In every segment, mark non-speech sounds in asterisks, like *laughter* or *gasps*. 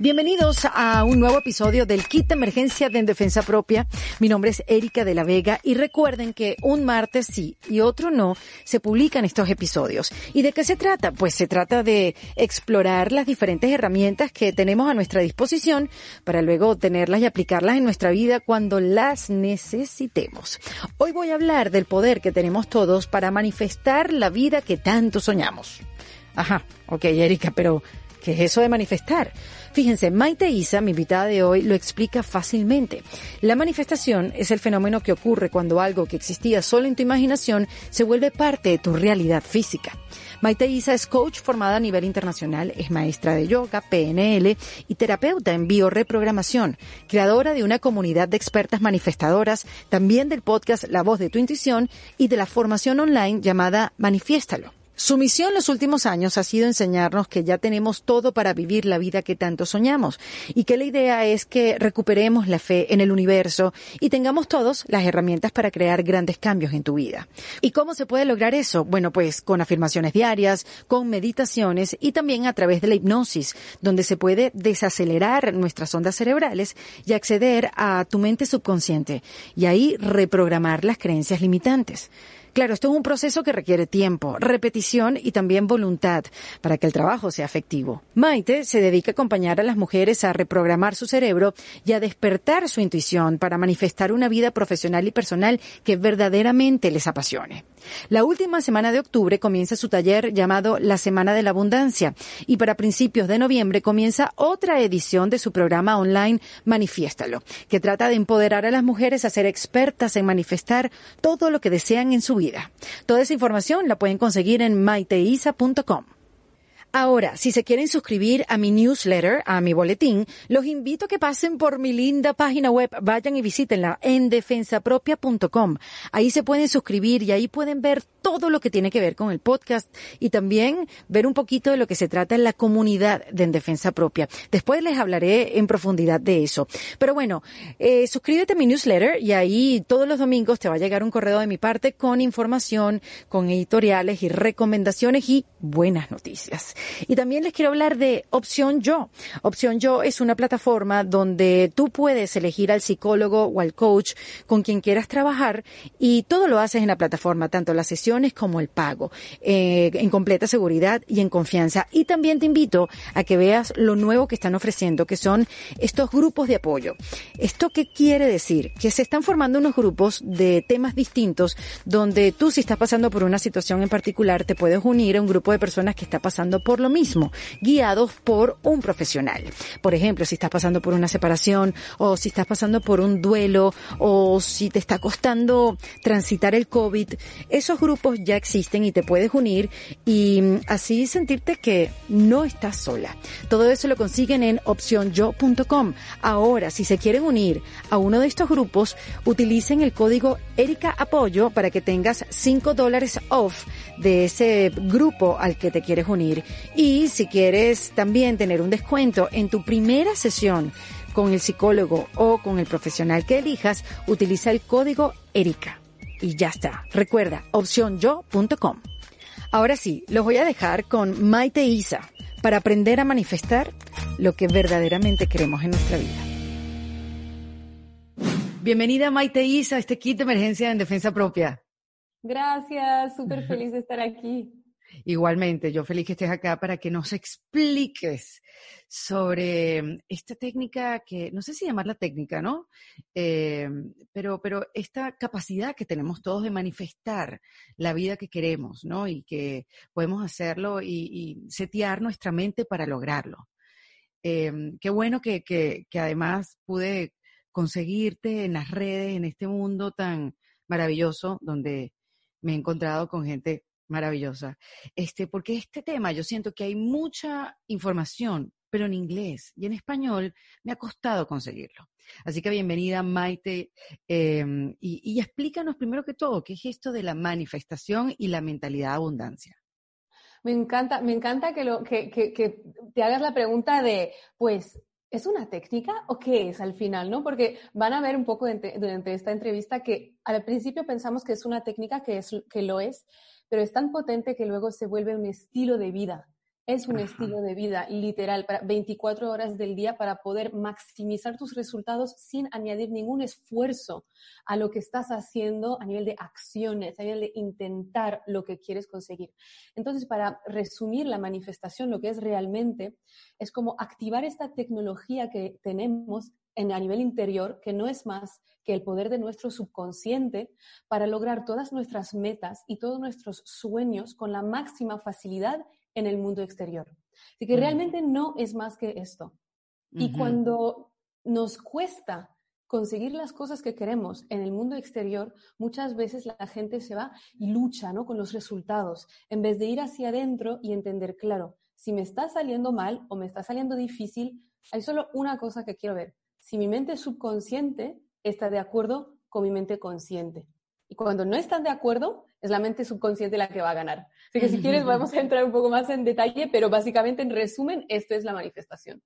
Bienvenidos a un nuevo episodio del Kit Emergencia de En Defensa Propia. Mi nombre es Erika de la Vega y recuerden que un martes sí y otro no se publican estos episodios. ¿Y de qué se trata? Pues se trata de explorar las diferentes herramientas que tenemos a nuestra disposición para luego tenerlas y aplicarlas en nuestra vida cuando las necesitemos. Hoy voy a hablar del poder que tenemos todos para manifestar la vida que tanto soñamos. Ajá, ok, Erika, pero ¿qué es eso de manifestar? Fíjense, Maite Isa, mi invitada de hoy, lo explica fácilmente. La manifestación es el fenómeno que ocurre cuando algo que existía solo en tu imaginación se vuelve parte de tu realidad física. Maite Isa es coach formada a nivel internacional, es maestra de yoga, PNL y terapeuta en bioreprogramación, creadora de una comunidad de expertas manifestadoras, también del podcast La voz de tu intuición y de la formación online llamada Manifiéstalo. Su misión los últimos años ha sido enseñarnos que ya tenemos todo para vivir la vida que tanto soñamos y que la idea es que recuperemos la fe en el universo y tengamos todos las herramientas para crear grandes cambios en tu vida. ¿Y cómo se puede lograr eso? Bueno, pues con afirmaciones diarias, con meditaciones y también a través de la hipnosis, donde se puede desacelerar nuestras ondas cerebrales y acceder a tu mente subconsciente y ahí reprogramar las creencias limitantes. Claro, esto es un proceso que requiere tiempo, repetición y también voluntad para que el trabajo sea efectivo. Maite se dedica a acompañar a las mujeres a reprogramar su cerebro y a despertar su intuición para manifestar una vida profesional y personal que verdaderamente les apasione. La última semana de octubre comienza su taller llamado La Semana de la Abundancia y para principios de noviembre comienza otra edición de su programa online Manifiéstalo, que trata de empoderar a las mujeres a ser expertas en manifestar todo lo que desean en su vida Toda esa información la pueden conseguir en maiteisa.com. Ahora, si se quieren suscribir a mi newsletter, a mi boletín, los invito a que pasen por mi linda página web, vayan y visítenla en defensapropia.com. Ahí se pueden suscribir y ahí pueden ver todo lo que tiene que ver con el podcast y también ver un poquito de lo que se trata en la comunidad de En Defensa Propia. Después les hablaré en profundidad de eso. Pero bueno, eh, suscríbete a mi newsletter y ahí todos los domingos te va a llegar un correo de mi parte con información, con editoriales y recomendaciones y buenas noticias. Y también les quiero hablar de Opción Yo. Opción Yo es una plataforma donde tú puedes elegir al psicólogo o al coach con quien quieras trabajar y todo lo haces en la plataforma, tanto las sesiones como el pago, eh, en completa seguridad y en confianza. Y también te invito a que veas lo nuevo que están ofreciendo, que son estos grupos de apoyo. ¿Esto qué quiere decir? Que se están formando unos grupos de temas distintos donde tú si estás pasando por una situación en particular te puedes unir a un grupo de personas que está pasando por lo mismo, guiados por un profesional. Por ejemplo, si estás pasando por una separación o si estás pasando por un duelo o si te está costando transitar el COVID, esos grupos ya existen y te puedes unir y mm, así sentirte que no estás sola. Todo eso lo consiguen en opcionyo.com. Ahora, si se quieren unir a uno de estos grupos, utilicen el código Erika Apoyo para que tengas 5 dólares off de ese grupo al que te quieres unir. Y si quieres también tener un descuento en tu primera sesión con el psicólogo o con el profesional que elijas, utiliza el código ERICA. Y ya está. Recuerda, opcionyo.com. Ahora sí, los voy a dejar con Maite Isa para aprender a manifestar lo que verdaderamente queremos en nuestra vida. Bienvenida Maite Isa a este kit de emergencia en defensa propia. Gracias, súper feliz de estar aquí. Igualmente, yo feliz que estés acá para que nos expliques sobre mm, esta técnica que, no sé si llamarla técnica, ¿no? Eh, pero, pero esta capacidad que tenemos todos de manifestar la vida que queremos, ¿no? Y que podemos hacerlo y, setear nuestra mente para lograrlo. Eh, qué bueno que, que, que además pude conseguirte en las redes, en este mundo tan maravilloso, donde me he encontrado con gente maravillosa. Este, porque este tema yo siento que hay mucha información, pero en inglés y en español me ha costado conseguirlo. Así que bienvenida Maite em, y, explícanos primero que todo qué es esto de la manifestación y la mentalidad de abundancia. Me encanta, me encanta que, lo, que, que te hagas la pregunta de, pues, ¿Es una técnica o qué es al final, no? Porque van a ver un poco durante esta entrevista que al principio pensamos que es una técnica, que, es, que lo es, pero es tan potente que luego se vuelve un estilo de vida. es un estilo de vida literal para 24 horas del día para poder maximizar tus resultados sin añadir ningún esfuerzo a lo que estás haciendo a nivel de acciones, a nivel de intentar lo que quieres conseguir. Entonces, para resumir la manifestación, lo que es realmente es como activar esta tecnología que tenemos en, a nivel interior, que no es más que el poder de nuestro subconsciente para lograr todas nuestras metas y todos nuestros sueños con la máxima facilidad en el mundo exterior. Así que realmente no es más que esto. Y cuando nos cuesta conseguir las cosas que queremos en el mundo exterior, muchas veces la gente se va y lucha ¿no? con los resultados, en vez de ir hacia adentro y entender, claro, si me está saliendo mal o me está saliendo difícil, hay solo una cosa que quiero ver. Si mi mente subconsciente está de acuerdo con mi mente consciente. Y cuando no están de acuerdo, es la mente subconsciente la que va a ganar. Así que si quieres *laughs* vamos a entrar un poco más en detalle, pero básicamente en resumen, esto es la manifestación.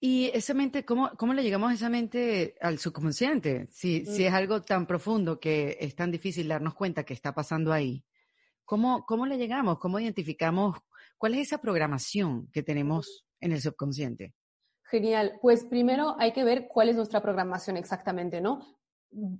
Y esa mente, ¿cómo, cómo le llegamos a esa mente al subconsciente? Si, si es mm. algo tan profundo que es tan difícil darnos cuenta que está pasando ahí, ¿cómo, cómo le llegamos? ¿Cómo identificamos cuál es esa programación que tenemos en el subconsciente? Genial. Pues primero hay que ver cuál es nuestra programación exactamente, ¿no?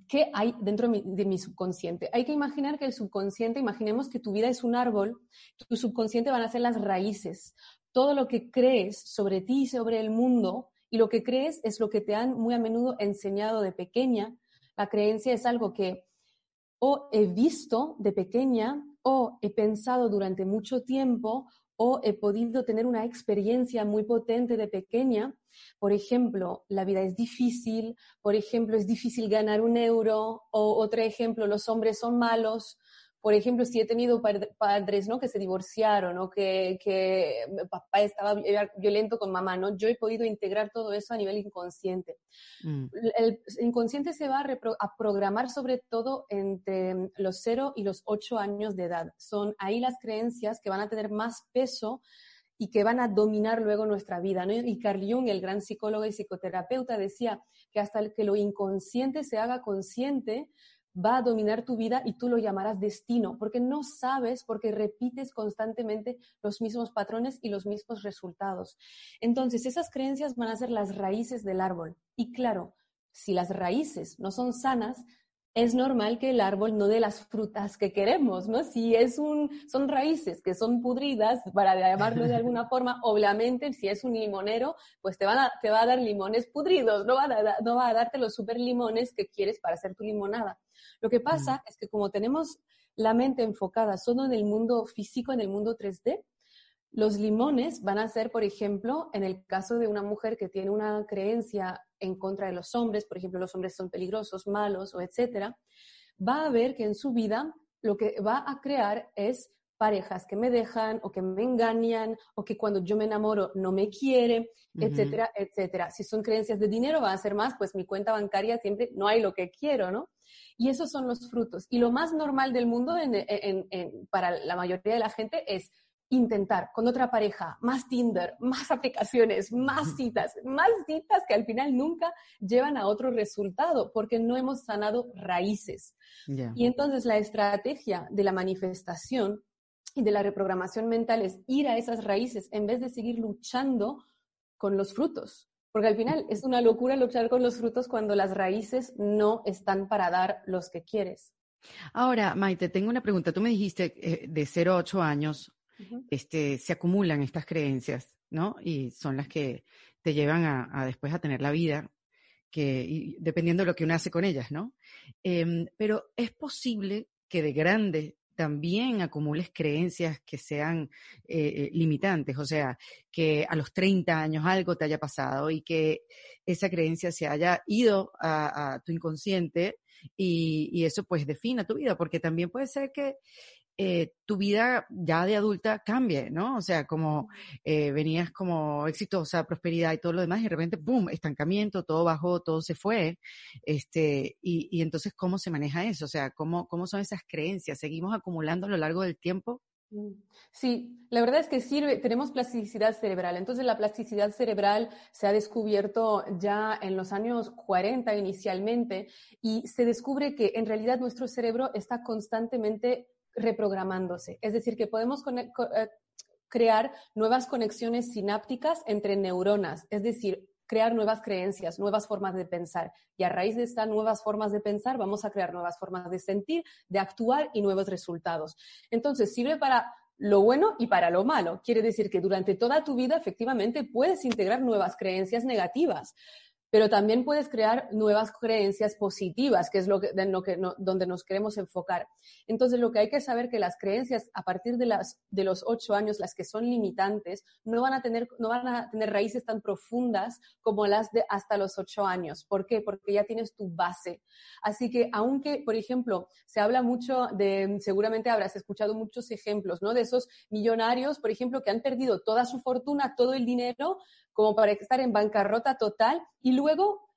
¿Qué hay dentro de mi, subconsciente? Hay que imaginar que el subconsciente, imaginemos que tu vida es un árbol, tu subconsciente van a ser las raíces. Todo lo que crees sobre ti y sobre el mundo, y lo que crees es lo que te han muy a menudo enseñado de pequeña. La creencia es algo que o he visto de pequeña o he pensado durante mucho tiempo o he podido tener una experiencia muy potente de pequeña. Por ejemplo, la vida es difícil, por ejemplo, es difícil ganar un euro, o otro ejemplo, los hombres son malos, por ejemplo, si he tenido padres ¿no? que se divorciaron o que, que papá estaba violento con mamá, ¿no? yo he podido integrar todo eso a nivel inconsciente. Mm. El inconsciente se va a, programar sobre todo entre los 0 y los 8 años de edad. Son ahí las creencias que van a tener más peso y que van a dominar luego nuestra vida. ¿no? Y Carl Jung, el gran psicólogo y psicoterapeuta, decía que hasta que lo inconsciente se haga consciente, va a dominar tu vida y tú lo llamarás destino, porque no sabes, porque repites constantemente los mismos patrones y los mismos resultados. Entonces, esas creencias van a ser las raíces del árbol. Y claro, si las raíces no son sanas, es normal que el árbol no dé las frutas que queremos, ¿no? Si es un, son raíces que son pudridas, para llamarlo de alguna *laughs* forma, obviamente, si es un limonero, pues te, van te va a dar limones pudridos, no va, a, no va a darte los super limones que quieres para hacer tu limonada. Lo que pasa es que como tenemos la mente enfocada solo en el mundo físico, en el mundo 3D, los limones van a ser, por ejemplo, en el caso de una mujer que tiene una creencia en contra de los hombres, por ejemplo, los hombres son peligrosos, malos o etcétera, va a ver que en su vida lo que va a crear es parejas que me dejan o que me engañan o que cuando yo me enamoro no me quiere, etcétera, etcétera. Si son creencias de dinero, va a ser más, pues mi cuenta bancaria siempre no hay lo que quiero, ¿no? Y esos son los frutos. Y lo más normal del mundo para la mayoría de la gente es intentar con otra pareja, más Tinder, más aplicaciones, más citas, más citas que al final nunca llevan a otro resultado porque no hemos sanado raíces. Y entonces la estrategia de la manifestación y de la reprogramación mental es ir a esas raíces en vez de seguir luchando con los frutos. Porque al final es una locura luchar con los frutos cuando las raíces no están para dar los que quieres. Ahora, Maite, tengo una pregunta. Tú me dijiste eh, de 0 a 8 años este, se acumulan estas creencias, ¿no? Y son las que te llevan a, después a tener la vida, que, dependiendo de lo que uno hace con ellas, ¿no? Em, pero es posible que de grande también acumules creencias que sean eh, eh, limitantes, o sea, que a los 30 años algo te haya pasado y que esa creencia se haya ido a, tu inconsciente y, y, eso pues defina tu vida, porque también puede ser que eh, tu vida ya de adulta cambie, ¿no? O sea, como eh, venías como exitosa, prosperidad y todo lo demás, y de repente, ¡pum!, estancamiento, todo bajó, todo se fue. Este, y, y entonces, ¿cómo se maneja eso? O sea, ¿cómo, ¿cómo son esas creencias? ¿Seguimos acumulando a lo largo del tiempo? Mm, sí, la verdad es que sirve, tenemos plasticidad cerebral. Entonces la plasticidad cerebral se ha descubierto ya en los años 40 inicialmente y se descubre que en realidad nuestro cerebro está constantemente reprogramándose. Es decir, que podemos eh, crear nuevas conexiones sinápticas entre neuronas, es decir, crear nuevas creencias, nuevas formas de pensar. Y a raíz de estas nuevas formas de pensar, vamos a crear nuevas formas de sentir, de actuar y nuevos resultados. Entonces, sirve para lo bueno y para lo malo. Quiere decir que durante toda tu vida, efectivamente, puedes integrar nuevas creencias negativas pero también puedes crear nuevas creencias positivas, que es lo que, lo que donde nos queremos enfocar. Entonces, lo que hay que saber que las creencias a partir de, de los ocho años, las que son limitantes, no van, a tener, no van a tener raíces tan profundas como las de hasta los ocho años. ¿Por qué? Porque ya tienes tu base. Así que, aunque, por ejemplo, se habla mucho de, seguramente habrás escuchado muchos ejemplos, ¿no? De esos millonarios, por ejemplo, que han perdido toda su fortuna, todo el dinero, como para estar en bancarrota total y luego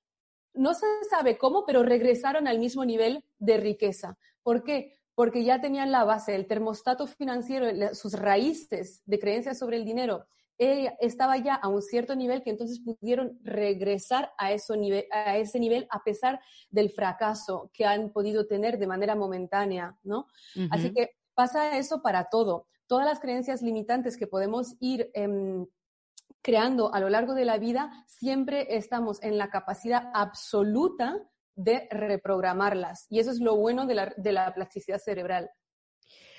no se sabe cómo, pero regresaron al mismo nivel de riqueza. ¿Por qué? Porque ya tenían la base, el termostato financiero, sus raíces de creencias sobre el dinero, eh, estaba ya a un cierto nivel que entonces pudieron regresar a, eso a ese nivel a pesar del fracaso que han podido tener de manera momentánea, ¿no? Así que pasa eso para todo. Todas las creencias limitantes que podemos ir em, creando a lo largo de la vida, siempre estamos en la capacidad absoluta de reprogramarlas. Y eso es lo bueno de la, de la plasticidad cerebral.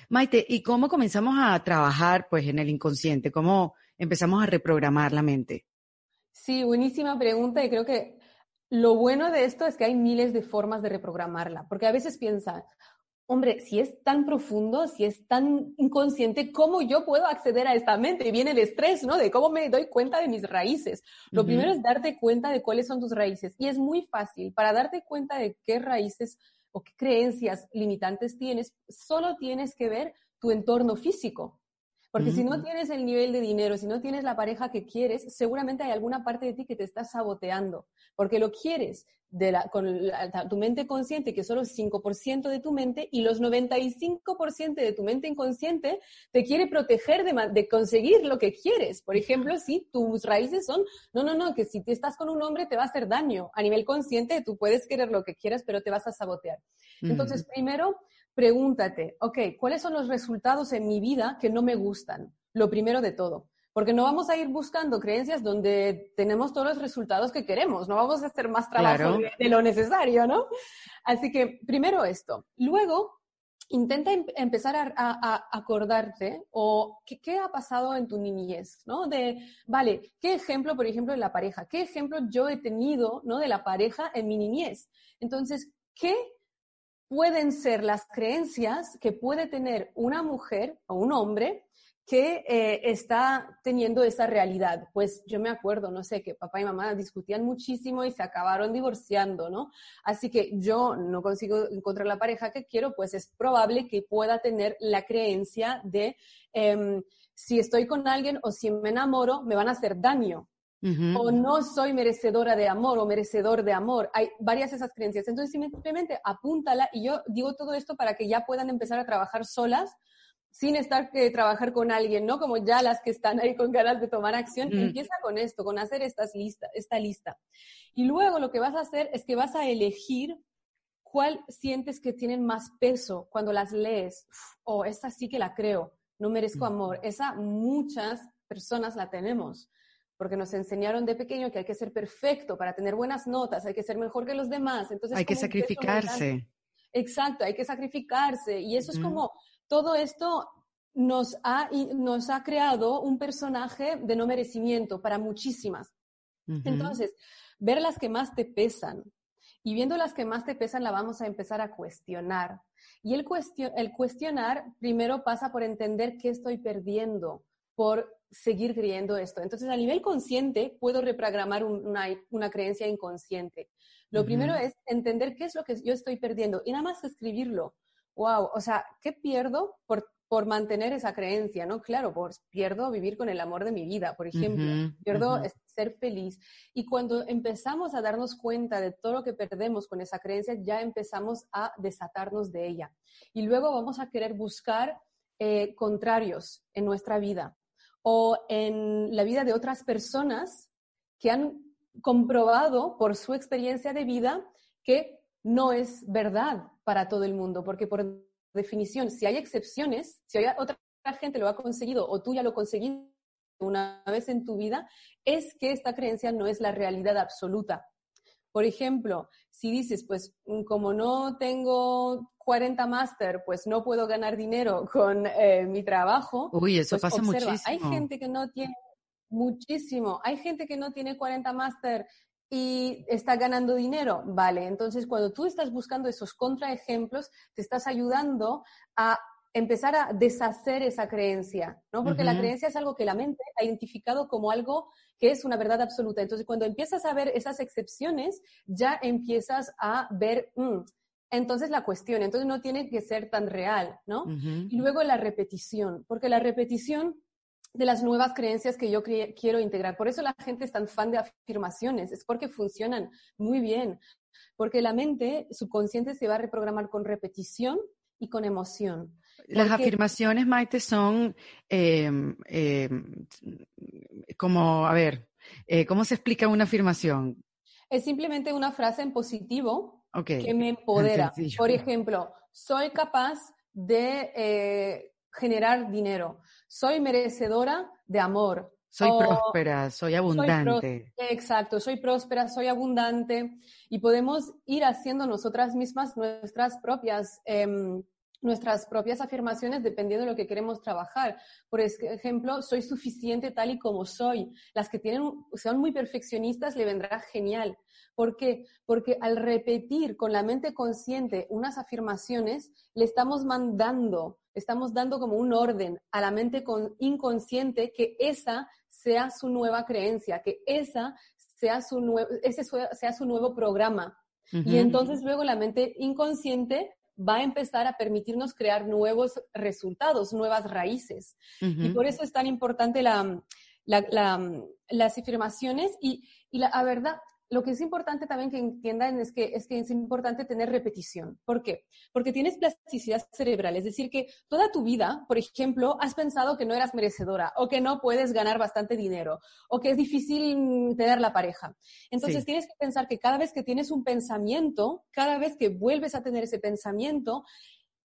Maite, ¿y cómo comenzamos a trabajar pues en el inconsciente? ¿Cómo empezamos a reprogramar la mente? Sí, buenísima pregunta y creo que lo bueno de esto es que hay miles de formas de reprogramarla, porque a veces piensa, hombre, si es tan profundo, si es tan inconsciente, ¿cómo yo puedo acceder a esta mente? Y viene el estrés, ¿no? De cómo me doy cuenta de mis raíces. Lo primero es darte cuenta de cuáles son tus raíces. Y es muy fácil. Para darte cuenta de qué raíces o qué creencias limitantes tienes, solo tienes que ver tu entorno físico. Porque si no tienes el nivel de dinero, si no tienes la pareja que quieres, seguramente hay alguna parte de ti que te está saboteando, porque lo quieres de la, con tu mente consciente, que solo es 5% de tu mente, y los 95% de tu mente inconsciente te quiere proteger de, de, conseguir lo que quieres. Por ejemplo, si tus raíces son, no, no, no, que si te estás con un hombre te va a hacer daño. A nivel consciente, tú puedes querer lo que quieras, pero te vas a sabotear. Entonces, primero, pregúntate, ok, ¿cuáles son los resultados en mi vida que no me gustan? Lo primero de todo. Porque no vamos a ir buscando creencias donde tenemos todos los resultados que queremos, no vamos a hacer más trabajo de, lo necesario, ¿no? Así que primero esto. Luego, intenta em, empezar a, acordarte o qué, ha pasado en tu niñez, ¿no? De, vale, ¿qué ejemplo, por ejemplo, de la pareja? ¿Qué ejemplo yo he tenido, ¿no? De la pareja en mi niñez. Entonces, ¿qué pueden ser las creencias que puede tener una mujer o un hombre que eh, está teniendo esa realidad. Pues yo me acuerdo, no sé, que papá y mamá discutían muchísimo y se acabaron divorciando, ¿no? Así que yo no consigo encontrar la pareja que quiero, pues es probable que pueda tener la creencia de em, si estoy con alguien o si me enamoro, me van a hacer daño o no soy merecedora de amor o merecedor de amor. Hay varias de esas creencias. Entonces simplemente apúntala y yo digo todo esto para que ya puedan empezar a trabajar solas sin estar que trabajar con alguien, ¿no? Como ya las que están ahí con ganas de tomar acción, empieza con esto, con hacer estas lista, esta lista. Y luego lo que vas a hacer es que vas a elegir cuál sientes que tienen más peso cuando las lees. O oh, esta sí que la creo, no merezco amor. Esa muchas personas la tenemos porque nos enseñaron de pequeño que hay que ser perfecto para tener buenas notas, hay que ser mejor que los demás. Entonces, hay que sacrificarse. Exacto, hay que sacrificarse. Y eso es como, todo esto nos ha, nos ha creado un personaje de no merecimiento para muchísimas. Entonces, ver las que más te pesan. Y viendo las que más te pesan, la vamos a empezar a cuestionar. Y el, el cuestionar primero pasa por entender qué estoy perdiendo por seguir creyendo esto. Entonces, a nivel consciente, puedo reprogramar una, creencia inconsciente. Lo primero es entender qué es lo que yo estoy perdiendo y nada más escribirlo. Wow, o sea, ¿qué pierdo por, por mantener esa creencia? ¿No? Claro, pues pierdo vivir con el amor de mi vida, por ejemplo. pierdo ser feliz. Y cuando empezamos a darnos cuenta de todo lo que perdemos con esa creencia, ya empezamos a desatarnos de ella. Y luego vamos a querer buscar eh, contrarios en nuestra vida o en la vida de otras personas que han comprobado por su experiencia de vida que no es verdad para todo el mundo, porque por definición, si hay excepciones, si hay otras gente lo ha conseguido o tú ya lo conseguiste una vez en tu vida, es que esta creencia no es la realidad absoluta. Por ejemplo, si dices, pues mm, como no tengo 40 máster, pues no puedo ganar dinero *laughs* con eh, mi trabajo. Uy, eso pues pasa muchísimo. Hay gente que no tiene muchísimo, hay gente que no tiene 40 máster y está ganando dinero. Vale, entonces cuando tú estás buscando esos contraejemplos, te estás ayudando a empezar a deshacer esa creencia, ¿no? Porque la creencia es algo que la mente ha identificado como algo que es una verdad absoluta. Entonces, cuando empiezas a ver esas excepciones, ya empiezas a ver, mm, entonces la cuestión, entonces no tiene que ser tan real, ¿no? Y luego la repetición, porque la repetición de las nuevas creencias que yo quiero integrar. Por eso la gente es tan fan de afirmaciones, es porque funcionan muy bien, porque la mente subconsciente se va a reprogramar con repetición y con emoción. Las afirmaciones, Maite, son em, em, como, a ver, eh, ¿cómo se explica una afirmación? Es simplemente una frase en positivo que me *laughs* empodera. Por ejemplo, soy capaz de eh, generar dinero, soy merecedora de amor. Soy próspera, soy abundante. exacto, soy próspera, soy abundante y podemos ir haciendo nosotras mismas nuestras propias em, nuestras propias afirmaciones dependiendo de lo que queremos trabajar. Por ejemplo, soy suficiente tal y como soy. Las que tienen, son muy perfeccionistas le vendrá genial. ¿Por qué? Porque al repetir con la mente consciente unas afirmaciones, le estamos mandando, estamos dando como un orden a la mente inconsciente que esa sea su nueva creencia, que esa sea su nuevo, ese sea su nuevo programa. Y entonces luego la mente inconsciente va a empezar a permitirnos crear nuevos resultados, nuevas raíces. Y por eso es tan importante la, las afirmaciones y, y la verdad, lo que es importante también que entiendan es que, es que es importante tener repetición. ¿Por qué? Porque tienes plasticidad cerebral, es decir, que toda tu vida, por ejemplo, has pensado que no eras merecedora o que no puedes ganar bastante dinero o que es difícil tener la pareja. Entonces tienes que pensar que cada vez que tienes un pensamiento, cada vez que vuelves a tener ese pensamiento,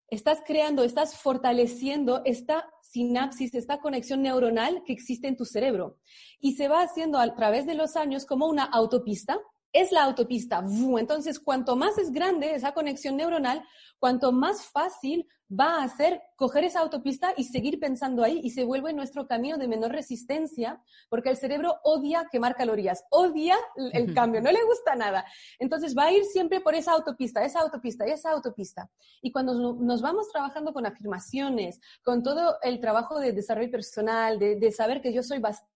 estás creando, estás fortaleciendo esta sinapsis, esta conexión neuronal que existe en tu cerebro. Y se va haciendo a través de los años como una autopista. Es la autopista. Entonces, cuanto más es grande esa conexión neuronal, cuanto más fácil va a ser coger esa autopista y seguir pensando ahí y se vuelve nuestro camino de menor resistencia, porque el cerebro odia quemar calorías, odia el cambio, no le gusta nada. Entonces va a ir siempre por esa autopista, esa autopista, esa autopista. Y cuando nos vamos trabajando con afirmaciones, con todo el trabajo de desarrollo personal, de, de saber que yo soy bastante,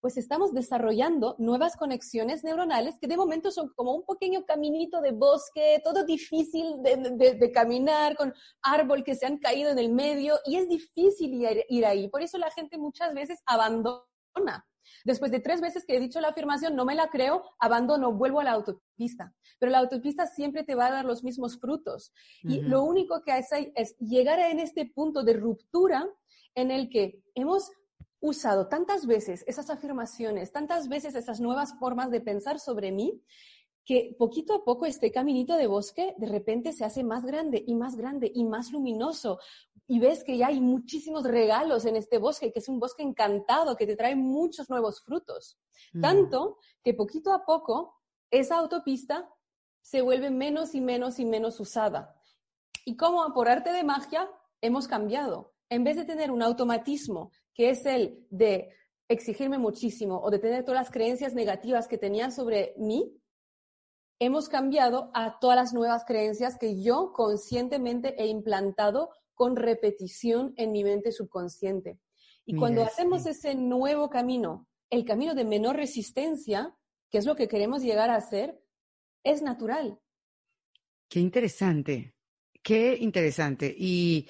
pues estamos desarrollando nuevas conexiones neuronales que de momento son como un pequeño caminito de bosque, todo difícil de, caminar, con árbol que se han caído en el medio y es difícil ir, ir ahí. Por eso la gente muchas veces abandona. Después de tres veces que he dicho la afirmación, no me la creo, abandono, vuelvo a la autopista. Pero la autopista siempre te va a dar los mismos frutos. Y lo único que hace es llegar a en este punto de ruptura en el que hemos usado tantas veces esas afirmaciones, tantas veces esas nuevas formas de pensar sobre mí, que poquito a poco este caminito de bosque de repente se hace más grande y más grande y más luminoso. Y ves que ya hay muchísimos regalos en este bosque, que es un bosque encantado, que te trae muchos nuevos frutos. Tanto que poquito a poco esa autopista se vuelve menos y menos y menos usada. Y como por arte de magia hemos cambiado. En vez de tener un automatismo que es el de exigirme muchísimo o de tener todas las creencias negativas que tenía sobre mí, hemos cambiado a todas las nuevas creencias que yo conscientemente he implantado con repetición en mi mente subconsciente. Y cuando hacemos ese nuevo camino, el camino de menor resistencia, que es lo que queremos llegar a hacer, es natural. Qué interesante, qué interesante. Y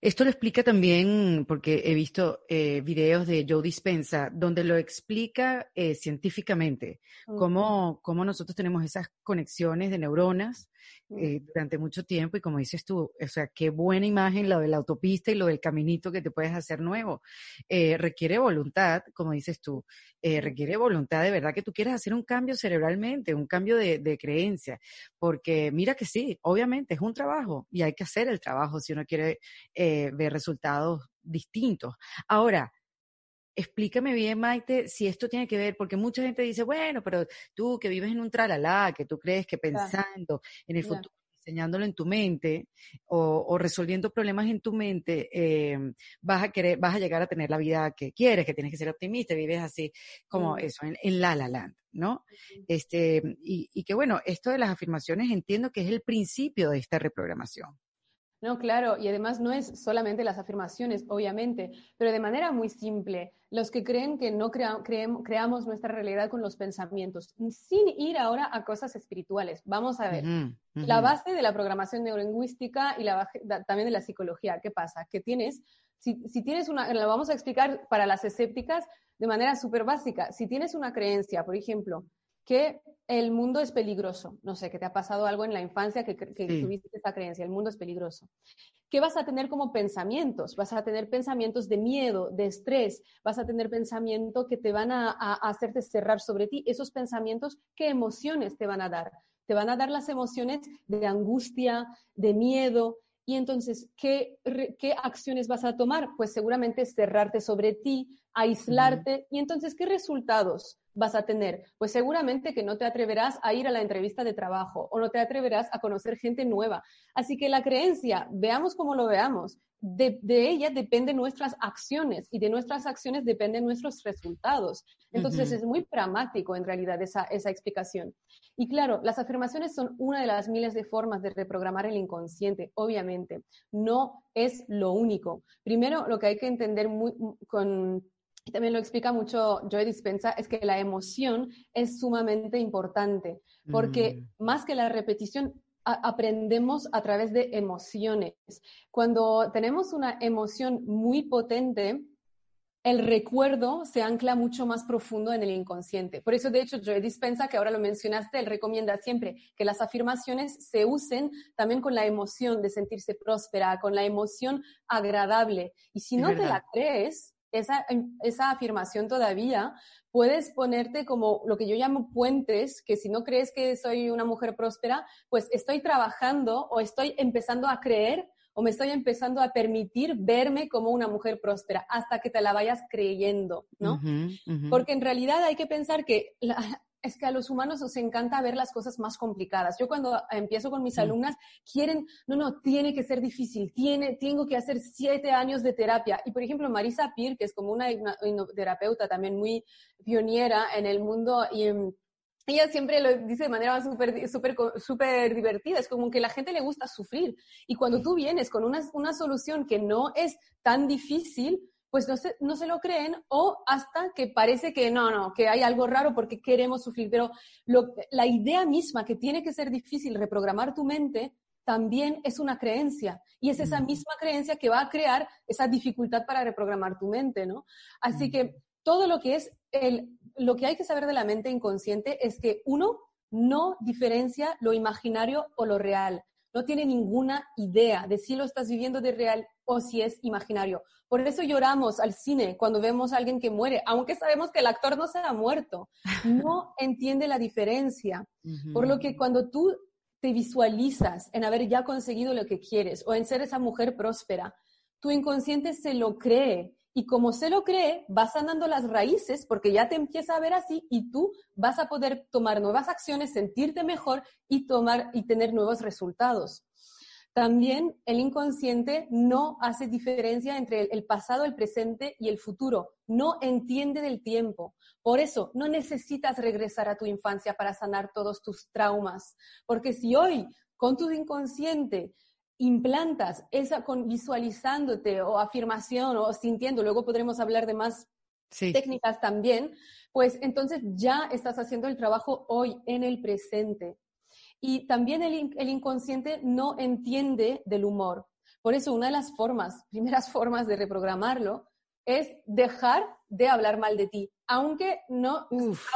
esto lo explica también, porque he visto eh, videos de Joe Dispensa, donde lo explica eh, científicamente, cómo, cómo, nosotros tenemos esas conexiones de neuronas eh, durante mucho tiempo y como dices tú, o sea, qué buena imagen lo de la autopista y lo del caminito que te puedes hacer nuevo. requiere voluntad, como dices tú, requiere voluntad de verdad que tú quieras hacer un cambio cerebralmente, un cambio de, de creencia, porque mira que sí, obviamente es un trabajo y hay que hacer el trabajo si uno quiere eh, ver resultados distintos. Ahora, explícame bien, Maite, si esto tiene que ver, porque mucha gente dice, bueno, pero tú que vives en un tralala, que tú crees que pensando en el futuro, diseñándolo en tu mente o, resolviendo problemas en tu mente, em, vas a querer, vas a llegar a tener la vida que quieres, que tienes que ser optimista, vives así como eso, en, la la land, ¿no? Este, y, y que bueno, esto de las afirmaciones entiendo que es el principio de esta reprogramación. No, claro, y además no es solamente las afirmaciones, obviamente, pero de manera muy simple. Los que creen que no creamos nuestra realidad con los pensamientos, sin ir ahora a cosas espirituales. Vamos a ver, la base de la programación neurolingüística y la también de la psicología. ¿Qué pasa? Que tienes, si, si tienes una, lo vamos a explicar para las escépticas de manera súper básica. Si tienes una creencia, por ejemplo, que el mundo es peligroso. No sé, que te ha pasado algo en la infancia que, tuviste esa creencia, el mundo es peligroso. ¿Qué vas a tener como pensamientos? Vas a tener pensamientos de miedo, de estrés, vas a tener pensamientos que te van a, hacerte cerrar sobre ti. Esos pensamientos, ¿qué emociones te van a dar? Te van a dar las emociones de angustia, de miedo, y entonces, ¿qué, ¿qué, acciones vas a tomar? Pues seguramente cerrarte sobre ti, aislarte. Y entonces, ¿qué resultados vas a tener? Pues seguramente que no te atreverás a ir a la entrevista de trabajo o no te atreverás a conocer gente nueva. Así que la creencia, veamos cómo lo veamos, de, ella dependen nuestras acciones y de nuestras acciones dependen nuestros resultados. Entonces es muy pragmático en realidad esa, esa explicación. Y claro, las afirmaciones son una de las miles de formas de reprogramar el inconsciente, obviamente. No es lo único. Primero, lo que hay que entender muy, con también lo explica mucho Joy Dispensa, es que la emoción es sumamente importante, porque mm. más que la repetición, aprendemos a través de emociones. Cuando tenemos una emoción muy potente, el recuerdo se ancla mucho más profundo en el inconsciente. Por eso, de hecho, Joy Dispensa, que ahora lo mencionaste, él recomienda siempre que las afirmaciones se usen también con la emoción de sentirse próspera, con la emoción agradable. Y si no te la crees, esa, esa afirmación todavía, puedes ponerte como lo que yo llamo puentes, que si no crees que soy una mujer próspera, pues estoy trabajando o estoy empezando a creer o me estoy empezando a permitir verme como una mujer próspera hasta que te la vayas creyendo, ¿no? Porque en realidad hay que pensar que la, es que a los humanos nos encanta ver las cosas más complicadas. Yo cuando empiezo con mis alumnas, quieren, no, no, tiene que ser difícil, tiene, tengo que hacer siete años de terapia. Y por ejemplo, Marisa Peer, que es como una, terapeuta también muy pionera en el mundo y ella siempre lo dice de manera súper super, super divertida, es como que la gente le gusta sufrir. Y cuando tú vienes con una, una solución que no es tan difícil, pues no se, no se lo creen o hasta que parece que no, no, que hay algo raro porque queremos sufrir. Pero la idea misma que tiene que ser difícil reprogramar tu mente también es una creencia y es esa misma creencia que va a crear esa dificultad para reprogramar tu mente, ¿no? Así que todo lo que es el, lo que hay que saber de la mente inconsciente es que uno no diferencia lo imaginario o lo real no tiene ninguna idea de si lo estás viviendo de real o si es imaginario. Por eso lloramos al cine cuando vemos a alguien que muere, aunque sabemos que el actor no se ha muerto. No *laughs* entiende la diferencia. Por lo que cuando tú te visualizas en haber ya conseguido lo que quieres o en ser esa mujer próspera, tu inconsciente se lo cree y como se lo cree, vas sanando las raíces porque ya te empieza a ver así y tú vas a poder tomar nuevas acciones, sentirte mejor y tomar y tener nuevos resultados. También el inconsciente no hace diferencia entre el pasado, el presente y el futuro. No entiende del tiempo. Por eso no necesitas regresar a tu infancia para sanar todos tus traumas. Porque si hoy con tu inconsciente implantas esa con visualizándote o afirmación o sintiendo, luego podremos hablar de más técnicas también, pues entonces ya estás haciendo el trabajo hoy, en el presente. Y también el, el inconsciente no entiende del humor. Por eso una de las formas, *laughs* primeras formas de reprogramarlo, es dejar de hablar mal de ti, aunque no,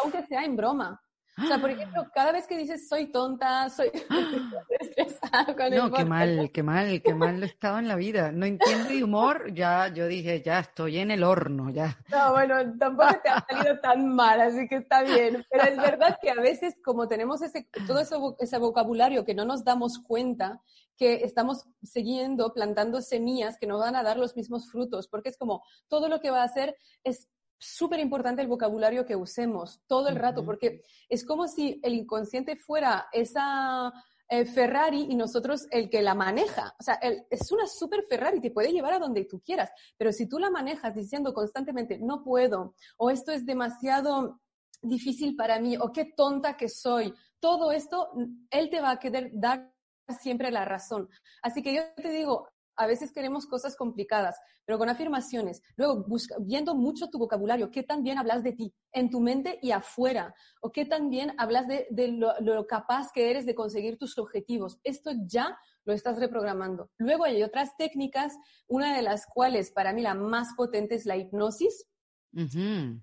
aunque sea en broma. O sea, por ejemplo, *gasps* cada vez que dices soy tonta, soy *gasps* *laughs* estresada con No, qué mal, qué mal, qué mal lo estado en la vida. No entiendo de humor, ya yo dije, ya estoy en el horno, ya. No, bueno, tampoco te ha salido tan mal, así que está bien. Pero es verdad que a veces, como tenemos ese, todo ese, ese vocabulario que no nos damos cuenta, que estamos siguiendo, plantando semillas que no van a dar los mismos frutos, porque es como todo lo que va a hacer es súper importante el vocabulario que usemos todo el rato, porque es como si el inconsciente fuera esa eh, Ferrari y nosotros el que la maneja. O sea, es una super Ferrari, te puede llevar a donde tú quieras, pero si tú la manejas diciendo constantemente, no puedo, o esto es demasiado difícil para mí, o qué tonta que soy, todo esto, él te va a querer dar siempre la razón. Así que yo te digo, a veces queremos cosas complicadas, pero con afirmaciones. Luego, viendo mucho tu vocabulario, qué tan bien hablas de ti, en tu mente y afuera, o qué tan bien hablas de, lo, capaz que eres de conseguir tus objetivos. Esto ya lo estás reprogramando. Luego hay otras técnicas, una de las cuales para mí la más potente es la hipnosis.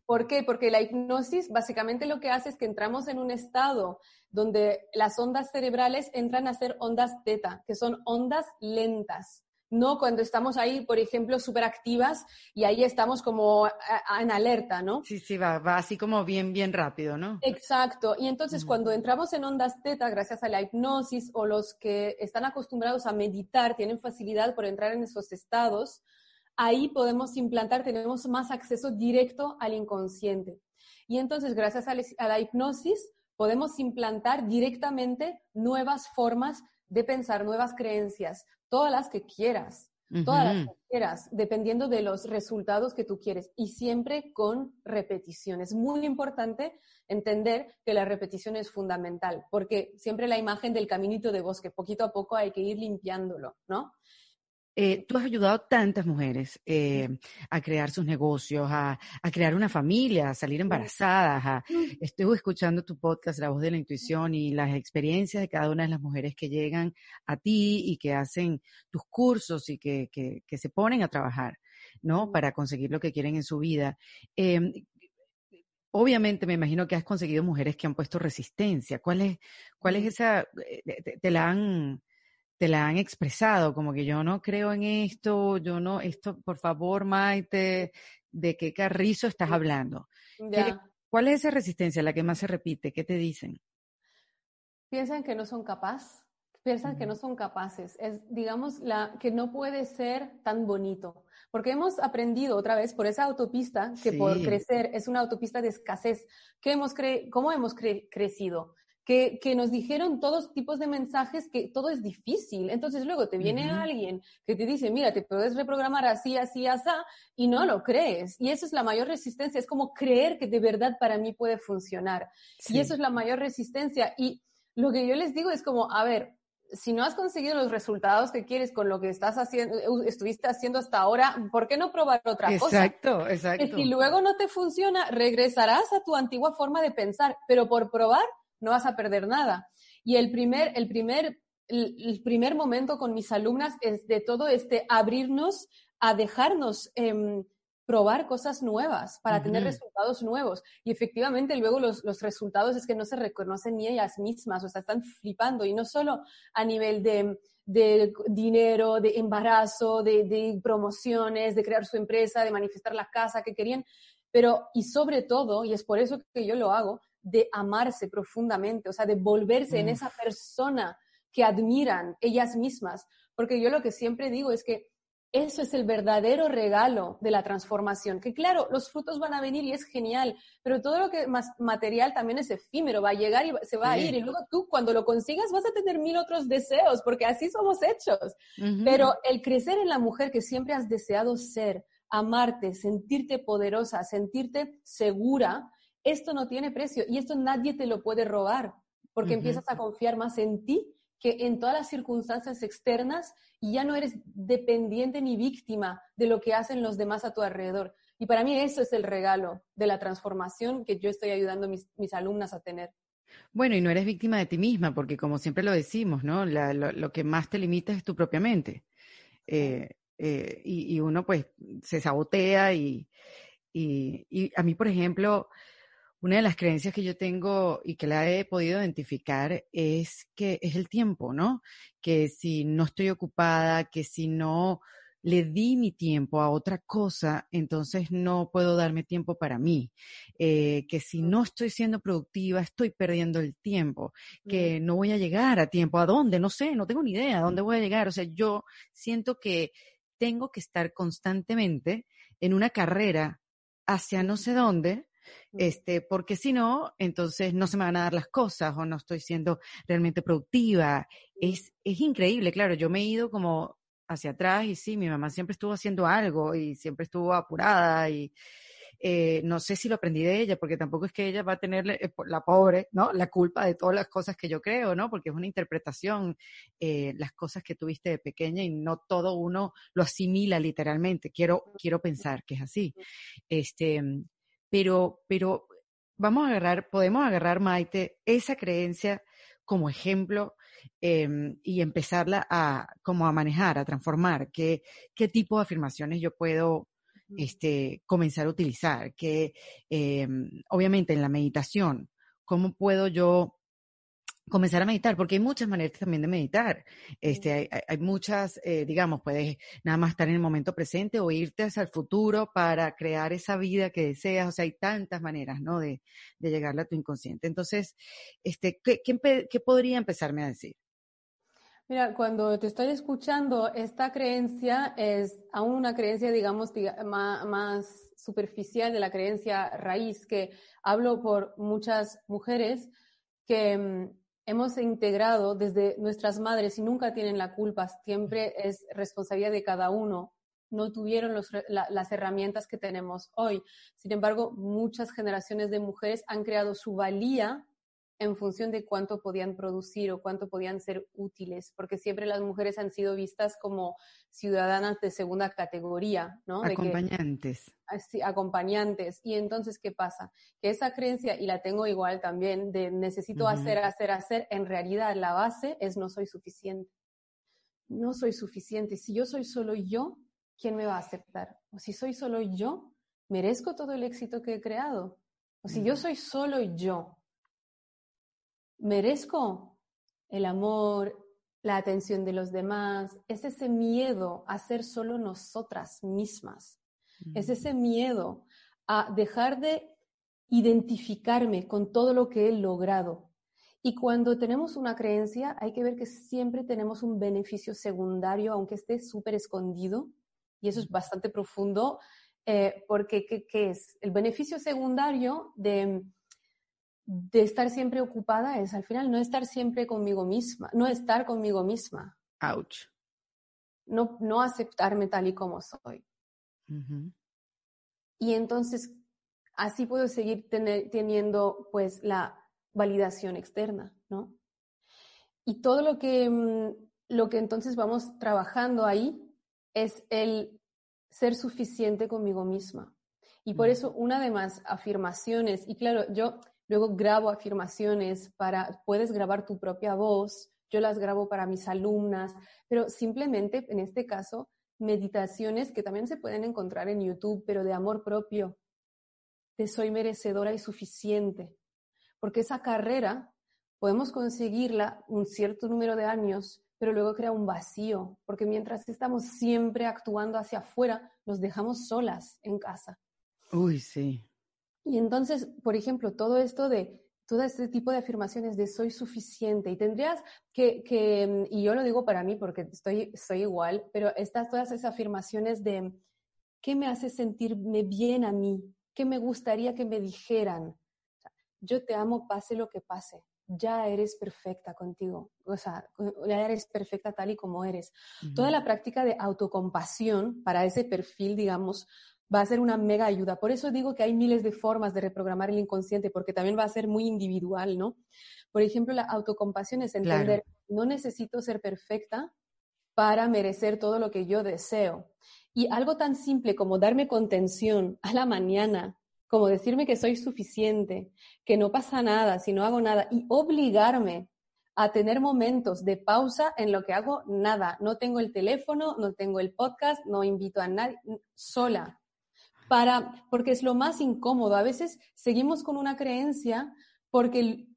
¿Por qué? Porque la hipnosis básicamente lo que hace es que entramos en un estado donde las ondas cerebrales entran a ser ondas teta, que son ondas lentas no cuando estamos ahí, por ejemplo, súper activas y ahí estamos como en alerta, ¿no? Sí, sí, va, va así como bien, bien rápido, ¿no? Exacto. Y entonces cuando entramos en ondas teta, gracias a la hipnosis o los que están acostumbrados a meditar, tienen facilidad por entrar en esos estados, ahí podemos implantar, tenemos más acceso directo al inconsciente. Y entonces, gracias a la hipnosis, podemos implantar directamente nuevas formas de pensar, nuevas creencias, todas las que quieras, todas las que quieras, dependiendo de los resultados que tú quieres y siempre con repetición. Es muy importante entender que la repetición es fundamental, porque siempre la imagen del caminito de bosque, poquito a poco hay que ir limpiándolo, ¿no? Eh, tú has ayudado a tantas mujeres eh, a crear sus negocios, a, crear una familia, a salir embarazadas. estoy escuchando tu podcast, La Voz de la Intuición, y las experiencias de cada una de las mujeres que llegan a ti y que hacen tus cursos y que, se ponen a trabajar, ¿no? Para conseguir lo que quieren en su vida. Em, obviamente me imagino que has conseguido mujeres que han puesto resistencia. ¿Cuál es, cuál es esa, eh, te la han te la han expresado, como que yo no creo en esto, yo no, esto, por favor, Maite, ¿de qué carrizo estás hablando? ¿Cuál es esa resistencia, la que más se repite? ¿Qué te dicen? Piensan que no son capaces, piensan que no son capaces. Es, digamos, la, que no puede ser tan bonito. Porque hemos aprendido otra vez por esa autopista que por crecer es una autopista de escasez. ¿Qué hemos cre ¿Cómo hemos crecido? Que, nos dijeron todos tipos de mensajes que todo es difícil. Entonces luego te viene alguien que te dice, mira, te puedes reprogramar así, así, así, y no lo crees. Y eso es la mayor resistencia, es como creer que de verdad para mí puede funcionar. Y eso es la mayor resistencia. Y lo que yo les digo es como, a ver, si no has conseguido los resultados que quieres con lo que estás haciendo, estuviste haciendo hasta ahora, ¿por qué no probar otra cosa? Exacto, exacto. Si luego no te funciona, regresarás a tu antigua forma de pensar, pero por probar no vas a perder nada. Y el primer, el primer, el, primer momento con mis alumnas es de todo este abrirnos a dejarnos em, probar cosas nuevas para tener resultados nuevos. Y efectivamente luego los, los, resultados es que no se reconocen ni ellas mismas, o sea, están flipando y no solo a nivel de, de dinero, de embarazo, de, de, promociones, de crear su empresa, de manifestar la casa que querían, pero y sobre todo, y es por eso que yo lo hago, de amarse profundamente, o sea, de volverse en esa persona que admiran ellas mismas. Porque yo lo que siempre digo es que eso es el verdadero regalo de la transformación. Que claro, los frutos van a venir y es genial, pero todo lo que más material también es efímero, va a llegar y se va a ir. Y luego tú cuando lo consigas vas a tener mil otros deseos, porque así somos hechos. Pero el crecer en la mujer que siempre has deseado ser, amarte, sentirte poderosa, sentirte segura, esto no tiene precio y esto nadie te lo puede robar porque empiezas a confiar más en ti que en todas las circunstancias externas y ya no eres dependiente ni víctima de lo que hacen los demás a tu alrededor. Y para mí eso es el regalo de la transformación que yo estoy ayudando a mis, alumnas a tener. Bueno, y no eres víctima de ti misma, porque como siempre lo decimos, ¿no? lo, que más te limita es tu propia mente. Eh, eh, y, uno pues se sabotea y, y, a mí, por ejemplo, Una de las creencias que yo tengo y que la he podido identificar es que es el tiempo, ¿no? Que si no estoy ocupada, que si no le di mi tiempo a otra cosa, entonces no puedo darme tiempo para mí. Eh, que si no estoy siendo productiva, estoy perdiendo el tiempo. Que no voy a llegar a tiempo. ¿A dónde? No sé, no tengo ni idea a dónde voy a llegar. O sea, yo siento que tengo que estar constantemente en una carrera hacia no sé dónde, este, porque si no, entonces no se me van a dar las cosas o no estoy siendo realmente productiva. Es, es increíble, claro, yo me he ido como hacia atrás y sí, mi mamá siempre estuvo haciendo algo y siempre estuvo apurada y eh, no sé si lo aprendí de ella, porque tampoco es que ella va a tener eh, la pobre, ¿no? La culpa de todas las cosas que yo creo, ¿no? Porque es una interpretación, eh, las cosas que tuviste de pequeña y no todo uno lo asimila literalmente. Quiero, quiero pensar que es así. Este, pero, pero vamos a agarrar, podemos agarrar, Maite, esa creencia como ejemplo em, y empezarla a como a manejar, a transformar. ¿Qué, qué tipo de afirmaciones yo puedo este, comenzar a utilizar? Que em, obviamente en la meditación, ¿cómo puedo yo comenzar a meditar, porque hay muchas maneras también de meditar. Este, hay, muchas, eh, digamos, puedes nada más estar en el momento presente o irte hacia el futuro para crear esa vida que deseas. O sea, hay tantas maneras, ¿no? De, de llegarle a tu inconsciente. Entonces, este, ¿qué, qué, podría empezarme a decir? Mira, cuando te estoy escuchando, esta creencia es aún una creencia, digamos, más, más superficial de la creencia raíz, que hablo por muchas mujeres que mm, hemos integrado desde nuestras madres y nunca tienen la culpa, siempre es responsabilidad de cada uno. No tuvieron las herramientas que tenemos hoy. Sin embargo, muchas generaciones de mujeres han creado su valía en función de cuánto podían producir o cuánto podían ser útiles, porque siempre las mujeres han sido vistas como ciudadanas de segunda categoría, ¿no? Acompañantes. sí, acompañantes. Y entonces, ¿qué pasa? Que esa creencia, y la tengo igual también, de necesito hacer, hacer, hacer, en realidad la base es no soy suficiente. No soy suficiente. Si yo soy solo yo, ¿quién me va a aceptar? O si soy solo yo, merezco todo el éxito que he creado. O si yo soy solo yo, merezco el amor, la atención de los demás, es ese miedo a ser solo nosotras mismas, es ese miedo a dejar de identificarme con todo lo que he logrado. Y cuando tenemos una creencia, hay que ver que siempre tenemos un beneficio secundario, aunque esté súper escondido, y eso es bastante profundo, eh, porque ¿qué, es? El beneficio secundario de de estar siempre ocupada es al final no estar siempre conmigo misma, no estar conmigo misma. Ouch. No, no aceptarme tal y como soy. Y entonces así puedo seguir teniendo pues la validación externa, ¿no? Y todo lo que, mm, lo que entonces vamos trabajando ahí es el ser suficiente conmigo misma. Y por eso una de más afirmaciones, y claro, yo Luego grabo afirmaciones para, puedes grabar tu propia voz, yo las grabo para mis alumnas, pero simplemente en este caso, meditaciones que también se pueden encontrar en YouTube, pero de amor propio, de soy merecedora y suficiente, porque esa carrera podemos conseguirla un cierto número de años, pero luego crea un vacío, porque mientras estamos siempre actuando hacia afuera, nos dejamos solas en casa. Uy, sí. Y entonces, por ejemplo, todo esto de todo este tipo de afirmaciones de soy suficiente y tendrías que, que mm, y yo lo digo para mí porque estoy, soy igual, pero estas todas esas afirmaciones de qué me hace sentirme bien a mí, qué me gustaría que me dijeran. Yo te amo pase lo que pase, ya eres perfecta contigo, o sea, ya eres perfecta tal y como eres. Toda la práctica de autocompasión para ese perfil, digamos, va a ser una mega ayuda. Por eso digo que hay miles de formas de reprogramar el inconsciente, porque también va a ser muy individual, ¿no? Por ejemplo, la autocompasión es entender, no necesito ser perfecta para merecer todo lo que yo deseo. Y algo tan simple como darme contención a la mañana, como decirme que soy suficiente, que no pasa nada si no hago nada, y obligarme a tener momentos de pausa en lo que hago nada. No tengo el teléfono, no tengo el podcast, no invito a nadie, sola para, porque es lo más incómodo. A veces seguimos con una creencia porque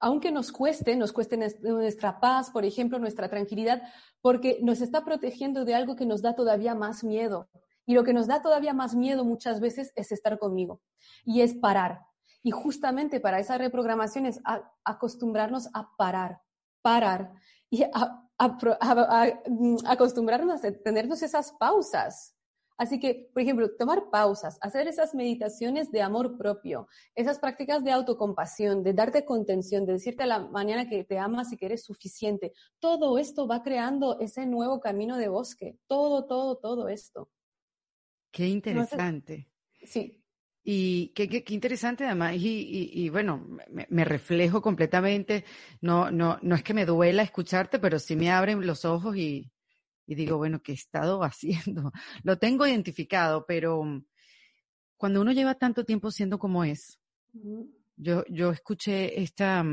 aunque nos cueste, nos cueste nuestra paz, por ejemplo, nuestra tranquilidad, porque nos está protegiendo de algo que nos da todavía más miedo. Y lo que nos da todavía más miedo muchas veces es estar conmigo y es parar. Y justamente para esa reprogramación es acostumbrarnos a parar, parar y mm, acostumbrarnos a tenernos esas pausas. Así que, por ejemplo, tomar pausas, hacer esas meditaciones de amor propio, esas prácticas de autocompasión, de darte contención, de decirte a la mañana que te amas y que eres suficiente, todo esto va creando ese nuevo camino de bosque. Todo, todo, todo esto. Qué interesante. sí. Y qué, qué, interesante además, y, y, bueno, me, reflejo completamente, no, no, no es que me duela escucharte, pero sí me abren los ojos y, y digo, bueno, ¿qué he estado *laughs* haciendo? Lo tengo identificado, pero cuando uno lleva tanto tiempo siendo como es, yo, yo escuché esta,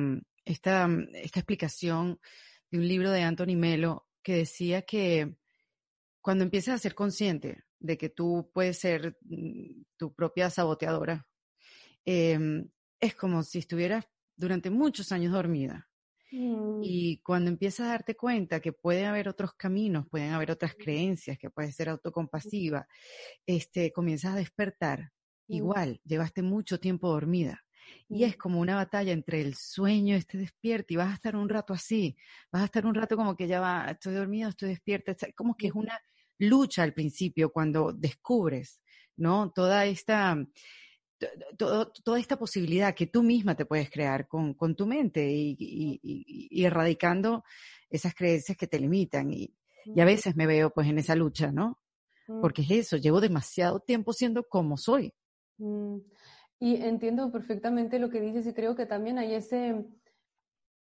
esta, esta explicación de un libro de Anthony Melo que decía que cuando empiezas a ser consciente de que tú puedes ser mm, tu propia saboteadora. Em, es como si estuvieras durante muchos años dormida. Mm. Y cuando empiezas a darte cuenta que puede haber otros caminos, pueden haber otras creencias, que puedes ser autocompasiva, este, comienzas a despertar. Mm. Igual, llevaste mucho tiempo dormida. Y es como una batalla entre el sueño, este despierto, y vas a estar un rato así, vas a estar un rato como que ya va, estoy dormida, estoy despierta, como que es una lucha al principio cuando descubres, ¿no? Toda esta, toda esta posibilidad que tú misma te puedes crear con, con tu mente y, y, erradicando esas creencias que te limitan. Y, y, a veces me veo pues en esa lucha, ¿no? Mm. Porque es eso, llevo demasiado tiempo siendo como soy. Mm. Y entiendo perfectamente lo que dices y creo que también hay ese,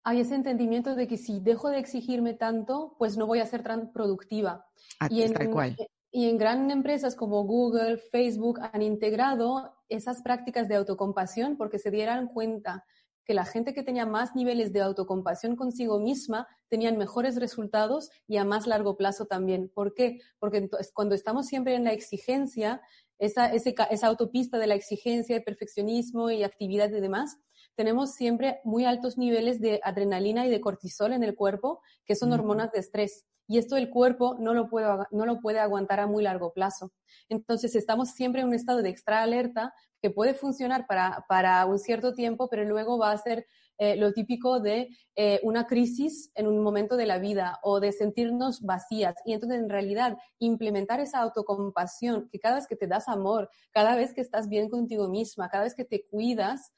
hay ese entendimiento de que si dejo de exigirme tanto, pues no voy a ser tan productiva. y en, tal cual. Y en grandes empresas como Google, Facebook han integrado esas prácticas de autocompasión porque se dieran cuenta que la gente que tenía más niveles de autocompasión consigo misma tenían mejores resultados y a más largo plazo también. ¿Por qué? Porque cuando estamos siempre en la exigencia, esa, esa autopista de la exigencia, de perfeccionismo y actividad y demás, tenemos siempre muy altos niveles de adrenalina y de cortisol en el cuerpo, que son hormonas de estrés. Y esto el cuerpo no lo, puede, no lo puede aguantar a muy largo plazo. Entonces estamos siempre en un estado de extra alerta que puede funcionar para, para un cierto tiempo, pero luego va a ser eh, lo típico de eh, una crisis en un momento de la vida o de sentirnos vacías. Y entonces, en realidad, implementar esa autocompasión, que cada vez que te das amor, cada vez que estás bien contigo misma, cada vez que te cuidas,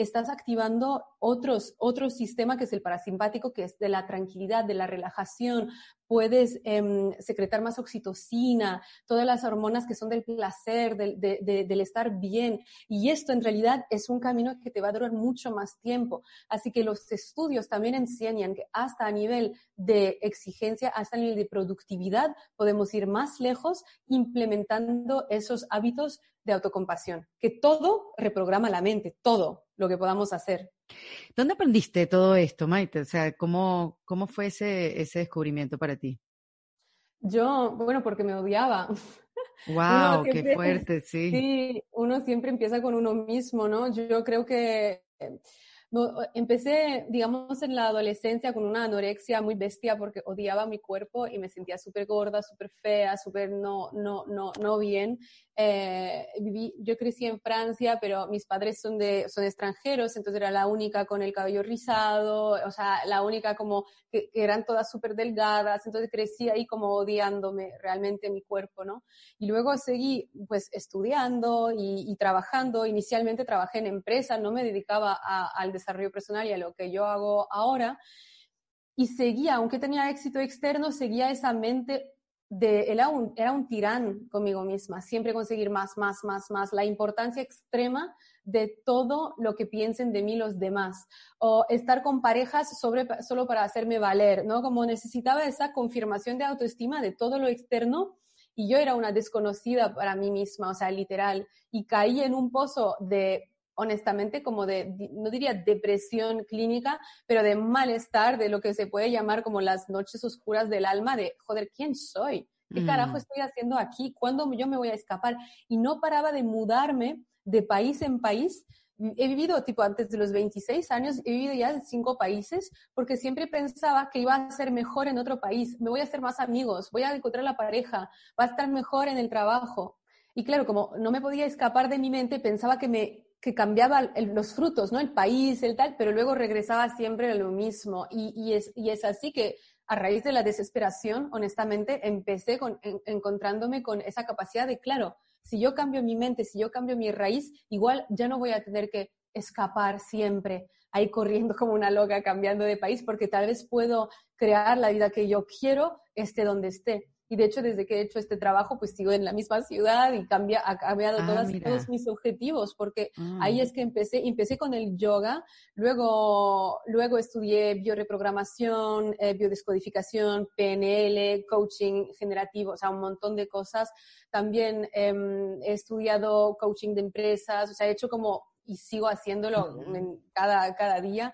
estás activando otros, otro sistema que es el parasimpático, que es de la tranquilidad, de la relajación. Puedes em, secretar más oxitocina, todas las hormonas que son del placer, del, del estar bien. Y esto en realidad es un camino que te va a durar mucho más tiempo. Así que los estudios también enseñan que hasta a nivel de exigencia, hasta a nivel de productividad, podemos ir más lejos implementando esos hábitos de autocompasión, que todo reprograma la mente, todo lo que podamos hacer. ¿Dónde aprendiste todo esto, Maite? O sea, ¿cómo, cómo fue ese, ese descubrimiento para ti? Yo, bueno, porque me odiaba. *laughs* ¡Wow! ¡Qué fuerte! Sí. Sí, uno siempre empieza con uno mismo, ¿no? Yo creo que empecé, digamos, en la adolescencia con una anorexia muy bestia porque odiaba mi cuerpo y me sentía súper gorda, súper fea, súper no, no, no, no bien. Eh, viví, yo crecí en Francia, pero mis padres son, de, son extranjeros, entonces era la única con el cabello rizado, o sea, la única como que, eran todas súper delgadas, entonces crecí ahí como odiándome realmente mi cuerpo, ¿no? Y luego seguí pues estudiando y, y trabajando, inicialmente trabajé en empresa, no me dedicaba al desarrollo personal y a lo que yo hago ahora, y seguía, aunque tenía éxito externo, seguía esa mente de, era un, era un tirán conmigo misma, siempre conseguir más, más, más, más, la importancia extrema de todo lo que piensen de mí los demás, o estar con parejas sobre, solo para hacerme valer, ¿no? Como necesitaba esa confirmación de autoestima de todo lo externo y yo era una desconocida para mí misma, o sea, literal, y caí en un pozo de honestamente, como de, no diría depresión clínica, pero de malestar, de lo que se puede llamar como las noches oscuras del alma, de, joder, ¿quién soy? ¿Qué carajo mm. estoy haciendo aquí? ¿Cuándo yo me voy a escapar? Y no paraba de mudarme de país en país. He vivido, tipo, antes de los 26 años, he vivido ya en cinco países porque siempre pensaba que iba a ser mejor en otro país, me voy a hacer más amigos, voy a encontrar la pareja, va a estar mejor en el trabajo. Y claro, como no me podía escapar de mi mente, pensaba que me que cambiaba los frutos, ¿no? El país, el tal, pero luego regresaba siempre a lo mismo. Y, es, y es así que a raíz de la desesperación, honestamente, empecé con, encontrándome con esa capacidad de, claro, si yo cambio mi mente, si yo cambio mi raíz, igual ya no voy a tener que escapar siempre ahí corriendo como una loca cambiando de país, porque tal vez puedo crear la vida que yo quiero, esté donde esté. Y de hecho, desde que he hecho este trabajo, pues sigo en la misma ciudad y cambia, ha cambiado ah, todos mis objetivos, porque ahí mm. es que empecé, empecé con el yoga, luego, luego estudié bioreprogramación, eh, biodescodificación, PNL, coaching generativo, o sea, un montón de cosas. También em, he estudiado coaching de empresas, o sea, he hecho como, y sigo haciéndolo cada, cada día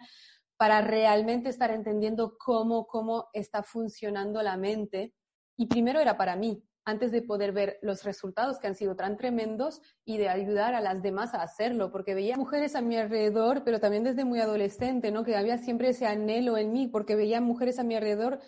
para realmente estar entendiendo cómo, cómo está funcionando la mente y primero era para mí, antes de poder ver los resultados que han sido tan tremendos y de ayudar a las demás a hacerlo, porque veía mujeres a mi alrededor, pero también desde muy adolescente, ¿no? Que había siempre ese anhelo en mí, porque veía mujeres a mi alrededor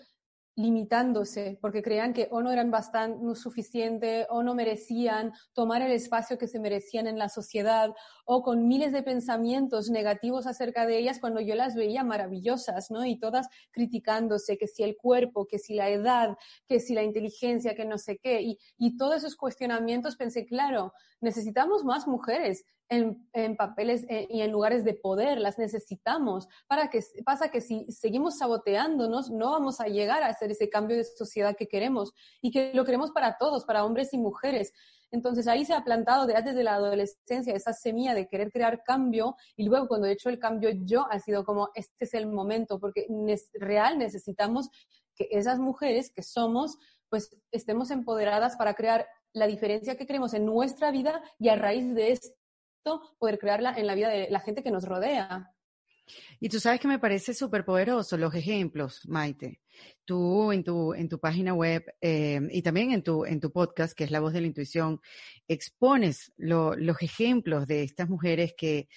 limitándose porque creían que o no eran bastante no suficiente o no merecían tomar el espacio que se merecían en la sociedad o con miles de pensamientos negativos acerca de ellas cuando yo las veía maravillosas, ¿no? Y todas criticándose que si el cuerpo, que si la edad, que si la inteligencia, que no sé qué. Y, y todos esos cuestionamientos pensé, claro, necesitamos más mujeres en, papeles eh, y en lugares de poder, las necesitamos. Para que pasa que si seguimos saboteándonos, no vamos a llegar a hacer ese cambio de sociedad que queremos y que lo queremos para todos, para hombres y mujeres. Entonces ahí se ha plantado desde la adolescencia esa semilla de querer crear cambio y luego cuando he hecho el cambio yo ha sido como este es el momento porque real necesitamos que esas mujeres que somos pues estemos empoderadas para crear la diferencia que queremos en nuestra vida y a raíz de poder crearla en la vida de la gente que nos rodea. Y tú sabes que me parece súper poderoso los ejemplos, Maite. Tú en tu, en tu página web eh, y también en tu, en tu podcast, que es La Voz de la Intuición, expones los ejemplos de estas mujeres que,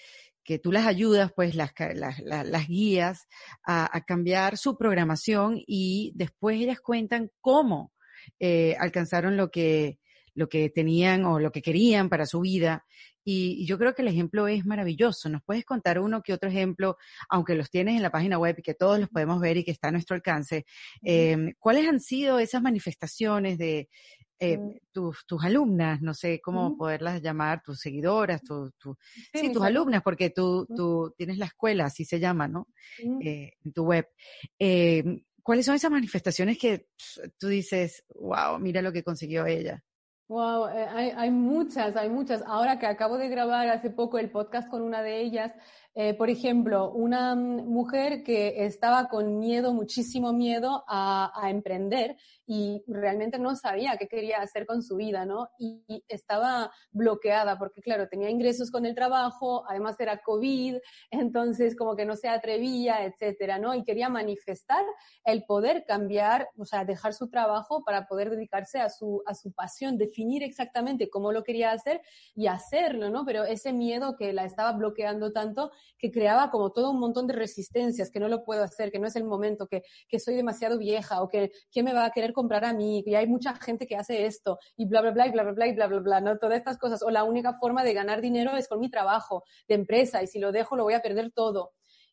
que tú las ayudas, pues las, las, guías a, a, cambiar su programación y después ellas cuentan cómo eh, alcanzaron lo que, lo que tenían o lo que querían para su vida y, yo creo que el ejemplo es maravilloso. ¿Nos puedes contar uno que otro ejemplo, aunque los tienes en la página web y que todos los podemos ver y que está a nuestro alcance? Eh, ¿Cuáles han sido esas manifestaciones de eh, mm. tus, tus alumnas? No sé cómo poderlas llamar, tus seguidoras, tu, sí, tus alumnas, porque tú, tú tienes la escuela, así se llama, ¿no? Eh, en tu web. ¿Cuáles son esas manifestaciones que tú dices, wow, mira lo que consiguió ella? Wow, eh, hay, hay, muchas, hay muchas. Ahora que acabo de grabar hace poco el podcast con una de ellas, eh, por ejemplo, una mujer que estaba con miedo, muchísimo miedo a, a, emprender y realmente no sabía qué quería hacer con su vida, ¿no? Y, estaba bloqueada porque, claro, tenía ingresos con el trabajo, además era COVID, *laughs* entonces como que no se atrevía, etcétera, ¿no? Y quería manifestar el poder cambiar, o sea, dejar su trabajo para poder dedicarse a su, a su pasión, definir exactamente cómo lo quería hacer y hacerlo, ¿no? Pero ese miedo que la estaba bloqueando tanto que creaba como todo un montón de resistencias, que no lo puedo hacer, que no es el momento, que, que soy demasiado vieja o que quién me va a querer comprar a mí, que hay mucha gente que hace esto y bla, bla, bla, y bla, bla, bla, y bla, bla, bla, ¿no? Todas estas cosas. O la única forma de ganar dinero es con mi trabajo de empresa y si lo dejo lo voy a perder todo.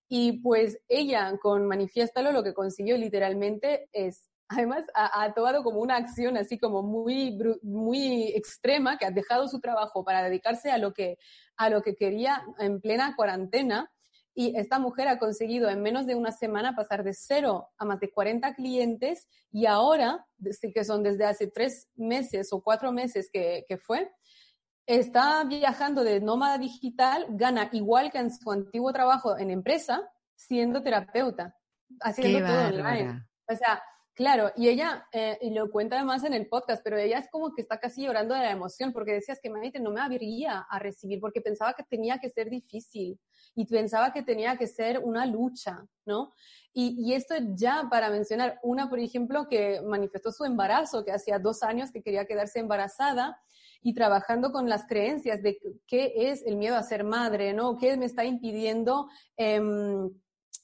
Y pues ella con Manifiéstalo lo que consiguió literalmente es además ha, ha, tomado como una acción así como muy, muy extrema, que ha dejado su trabajo para dedicarse a lo que, a lo que quería en plena cuarentena. Y esta mujer ha conseguido en menos de una semana pasar de cero a más de 40 clientes y ahora, que son desde hace tres meses o cuatro meses que, que fue, está viajando de nómada digital, gana igual que en su antiguo trabajo en empresa, siendo terapeuta, haciendo todo online. O sea, Claro, y ella, eh, y lo cuenta además en el podcast, pero ella es como que está casi llorando de la emoción porque decías que Maite no me abriría a recibir porque pensaba que tenía que ser difícil y pensaba que tenía que ser una lucha, ¿no? Y, y esto ya para mencionar una, por ejemplo, que manifestó su embarazo, que hacía dos años que quería quedarse embarazada y trabajando con las creencias de qué es el miedo a ser madre, ¿no? ¿Qué me está impidiendo em,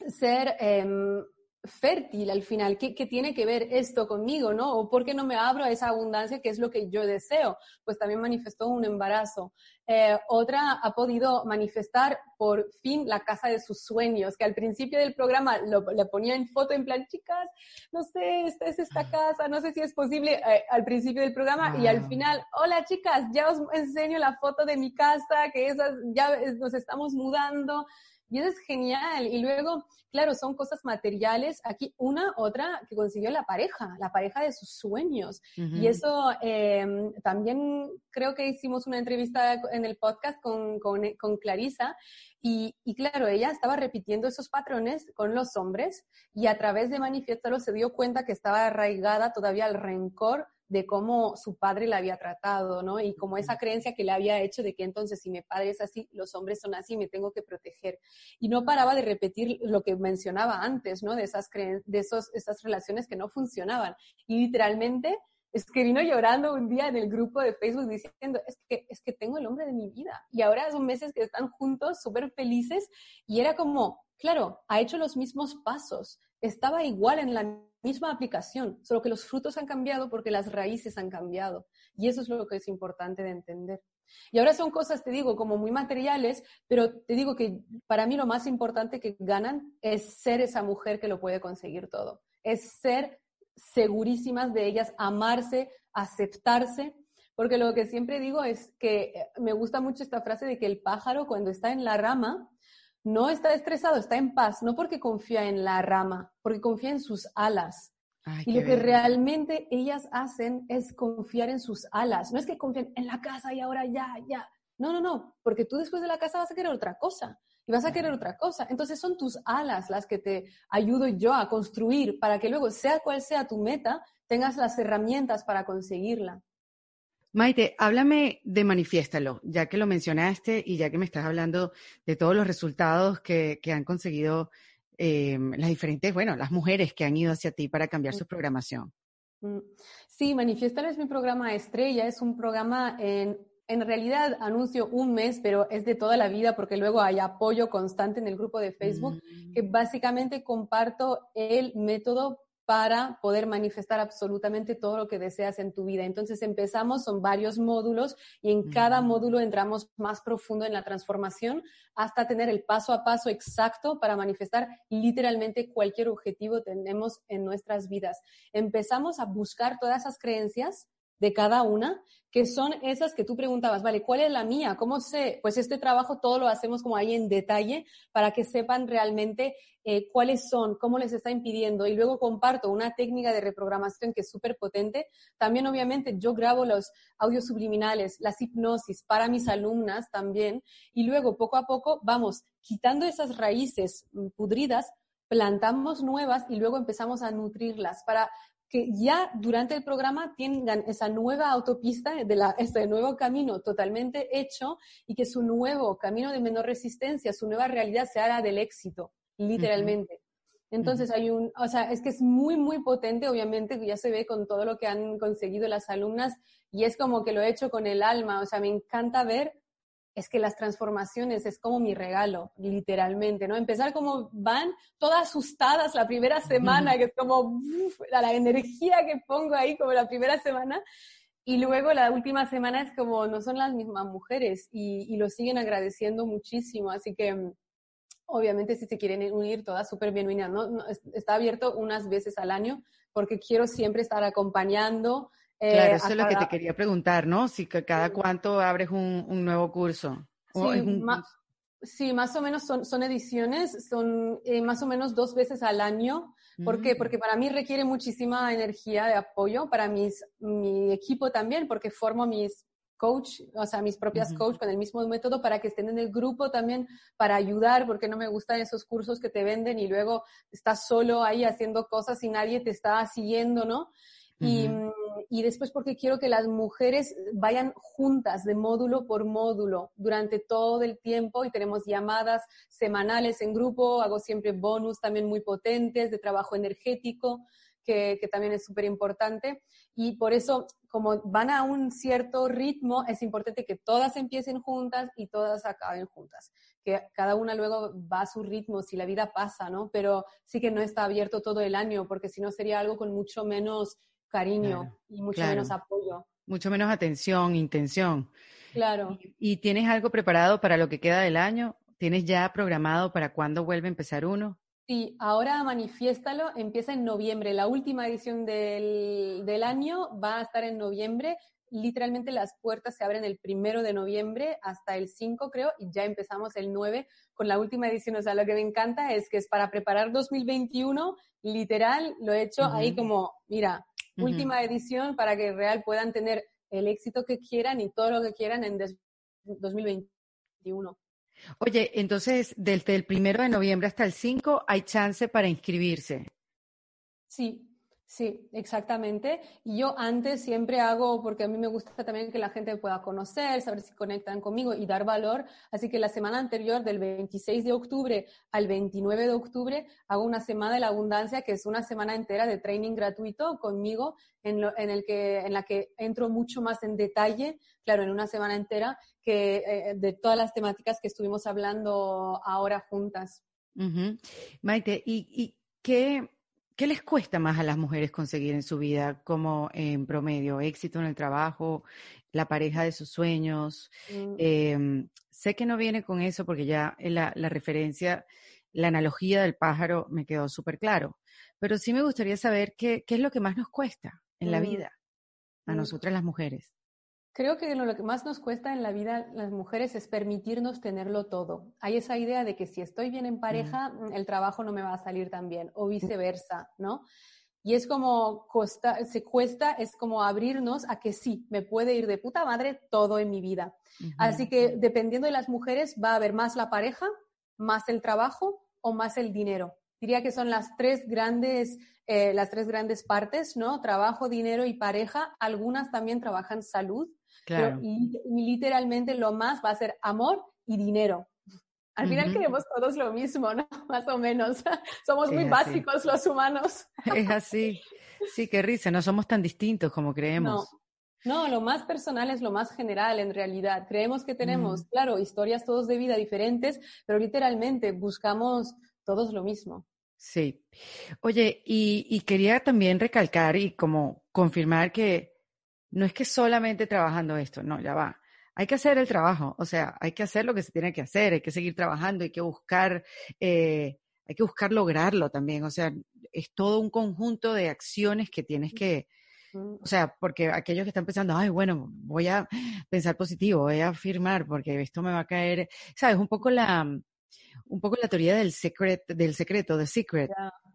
ser... Em, fértil al final, ¿Qué, tiene que ver esto conmigo, ¿no? O por qué no me abro a esa abundancia que es lo que yo deseo. Pues también manifestó un embarazo. Eh, otra ha podido manifestar por fin la casa de sus sueños, que al principio del programa lo, le ponía en foto en plan, chicas, no sé, esta es esta casa, no sé si es posible eh, al principio del programa y al final, hola chicas, ya os enseño la foto de mi casa, que esas, ya nos estamos mudando. Y eso es genial. Y luego, claro, son cosas materiales. Aquí una, otra que consiguió la pareja, la pareja de sus sueños. Y eso em, también creo que hicimos una entrevista en el podcast con, con, con Clarisa. Y, y, claro, ella estaba repitiendo esos patrones con los hombres y a través de manifestarlo se dio cuenta que estaba arraigada todavía el rencor de cómo su padre la había tratado, ¿no? Y como esa creencia que le había hecho de que entonces si mi padre es así, los hombres son así, me tengo que proteger. Y no paraba de repetir lo que mencionaba antes, ¿no? De esas de esos, esas relaciones que no funcionaban. Y literalmente es que vino llorando un día en el grupo de Facebook diciendo, es que, es que tengo el hombre de mi vida. Y ahora son meses que están juntos, súper felices. Y era como, claro, ha hecho los mismos pasos. Estaba igual en la misma aplicación, solo que los frutos han cambiado porque las raíces han cambiado. Y eso es lo que es importante de entender. Y ahora son cosas, te digo, como muy materiales, pero te digo que para mí lo más importante que ganan es ser esa mujer que lo puede conseguir todo. Es ser segurísimas de ellas, amarse, aceptarse, porque lo que siempre digo es que eh, me gusta mucho esta frase de que el pájaro cuando está en la rama no está estresado, está en paz, no porque confía en la rama, porque confía en sus alas. y lo que realmente ellas hacen es confiar en sus alas. No es que confíen en la casa y ahora ya, ya. No, no, no, porque tú después de la casa vas a querer otra cosa y vas a querer otra cosa. Entonces son tus alas las que te ayudo yo a construir para que luego, sea cual sea tu meta, tengas las herramientas para conseguirla. Maite, háblame de Manifiéstalo, ya que lo mencionaste y ya que me estás hablando de todos los resultados que, han conseguido eh, las diferentes, bueno, las mujeres que han ido hacia ti para cambiar su programación. Mm. Sí, Manifiéstalo es mi programa estrella, es un programa en, en realidad anuncio un mes, pero es de toda la vida porque luego hay apoyo constante en el grupo de Facebook, que mm. básicamente comparto el método para poder manifestar absolutamente todo lo que deseas en tu vida. Entonces empezamos, son varios módulos y en cada módulo entramos más profundo en la transformación hasta tener el paso a paso exacto para manifestar literalmente cualquier objetivo tenemos en nuestras vidas. Empezamos a buscar todas esas creencias de cada una, que son esas que tú preguntabas, vale, ¿cuál es la mía? ¿Cómo sé? Pues este trabajo todo lo hacemos como ahí en detalle para que sepan realmente eh, cuáles son, cómo les está impidiendo. Y luego comparto una técnica de reprogramación que es súper potente. También, obviamente, yo grabo los audios subliminales, las hipnosis para mis alumnas también. Y luego, poco a poco, vamos quitando esas raíces mm, pudridas plantamos nuevas y luego empezamos a nutrirlas para que ya durante el programa tengan esa nueva autopista, de la, este nuevo camino totalmente hecho y que su nuevo camino de menor resistencia, su nueva realidad se haga del éxito, literalmente. Entonces hay un, o sea, es que es muy, muy potente, obviamente, ya se ve con todo lo que han conseguido las alumnas y es como que lo he hecho con el alma, o sea, me encanta ver es que las transformaciones es como mi regalo, literalmente, ¿no? Empezar como van todas asustadas la primera semana, que es como la, energía que pongo ahí como la primera semana, y luego la última semana es como no son las mismas mujeres y, lo siguen agradeciendo muchísimo, así que obviamente si se quieren unir, todas súper bienvenidas, ¿no? Está abierto unas veces al año porque quiero siempre estar acompañando Claro, eh, eso es lo que te quería preguntar, ¿no? Si cada cuánto abres un, nuevo curso. Sí, más o menos son, son ediciones, son eh, más o menos dos veces al año. ¿Por qué? Mm. Porque para mí requiere muchísima energía de apoyo, para mis, mi equipo también, porque formo mis coach, o sea, mis propias coach con el mismo método para que estén en el grupo también para ayudar, porque no me gustan esos cursos que te venden y luego estás solo ahí haciendo cosas y nadie te está siguiendo, ¿no? y, y, después porque quiero que las mujeres vayan juntas de módulo por módulo durante todo el tiempo y tenemos llamadas semanales en grupo, hago siempre bonus también muy potentes de trabajo energético que, también es súper importante. Y por eso, como van a un cierto ritmo, es importante que todas empiecen juntas y todas acaben juntas. Que cada una luego va a su ritmo, si la vida pasa, ¿no? Pero sí que no está abierto todo el año, porque si no sería algo con mucho menos cariño y mucho menos apoyo. Mucho menos atención, intención. Claro. ¿Y, tienes algo preparado para lo que queda del año? ¿Tienes ya programado para cuándo vuelve a empezar uno? Sí, ahora manifiéstalo, empieza en noviembre. La última edición del, del, año va a estar en noviembre. Literalmente las puertas se abren el primero de noviembre hasta el 5, creo, y ya empezamos el 9 con la última edición. O sea, lo que me encanta es que es para preparar 2021, literal, lo he hecho ahí como, mira, última edición para que real puedan tener el éxito que quieran y todo lo que quieran en 2021. Oye, entonces, desde el primero de noviembre hasta el 5 hay chance para inscribirse. Sí, Sí, exactamente. Y yo antes siempre hago, porque a mí me gusta también que la gente pueda conocer, saber si conectan conmigo y dar valor. Así que la semana anterior, del 26 de octubre al 29 de octubre, hago una semana de la abundancia, que es una semana entera de training gratuito conmigo, en, el que, en la que entro mucho más en detalle, claro, en una semana entera, que eh, de todas las temáticas que estuvimos hablando ahora juntas. Maite, ¿y, y qué? ¿Qué les cuesta más a las mujeres conseguir en su vida como en promedio? Éxito en el trabajo, la pareja de sus sueños. Mm. Em, sé que no viene con eso porque ya la, la referencia, la analogía del pájaro me quedó súper claro. Pero sí me gustaría saber qué, qué, es lo que más nos cuesta en la mm. vida a mm. nosotras las mujeres. Creo que lo que más nos cuesta en la vida las mujeres es permitirnos tenerlo todo. Hay esa idea de que si estoy bien en pareja, mm, el trabajo no me va a salir tan bien, o viceversa, ¿no? Y es como, costa, se cuesta, es como abrirnos a que sí, me puede ir de puta madre todo en mi vida. Así que dependiendo de las mujeres, va a haber más la pareja, más el trabajo o más el dinero. Diría que son las tres grandes eh, las tres grandes partes, ¿no? Trabajo, dinero y pareja. Algunas también trabajan salud, Claro. literalmente lo más va a ser amor y dinero. Al final queremos todos lo mismo, ¿no? *laughs* Más o menos. *laughs* Somos muy básicos los humanos. *laughs* Es así. Sí, qué risa. No somos tan distintos como creemos. No. lo más personal es lo más general en realidad. Creemos que tenemos, claro, historias todos de vida diferentes, pero literalmente buscamos todos lo mismo. Sí. Oye, y quería también recalcar y como confirmar que no es que solamente trabajando esto, no, ya va. Hay que hacer el trabajo, o sea, hay que hacer lo que se tiene que hacer, hay que seguir trabajando, hay que buscar, eh, hay que buscar lograrlo también, o sea, es todo un conjunto de acciones que tienes que, o sea, porque aquellos que están pensando, ay, bueno, voy a pensar positivo, voy a afirmar, porque esto me va a caer, sabes, un poco la, un poco la teoría del secret, del secreto, de secret,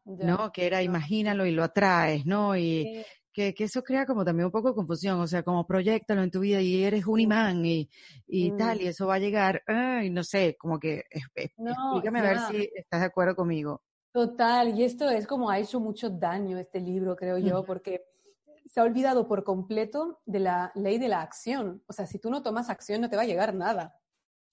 ¿no? Que era imagínalo y lo atraes, ¿no? Y que, eso crea como también un poco de confusión, o sea, como proyectalo en tu vida y eres un imán y, y tal, y mm. eso va a llegar, ay, no sé, como que explícame a ver si estás de acuerdo conmigo. Total, y esto es como ha hecho mucho daño este libro, creo yo, *laughs* porque se ha olvidado por completo de la ley de la acción. O sea, si tú no tomas acción no te va a llegar nada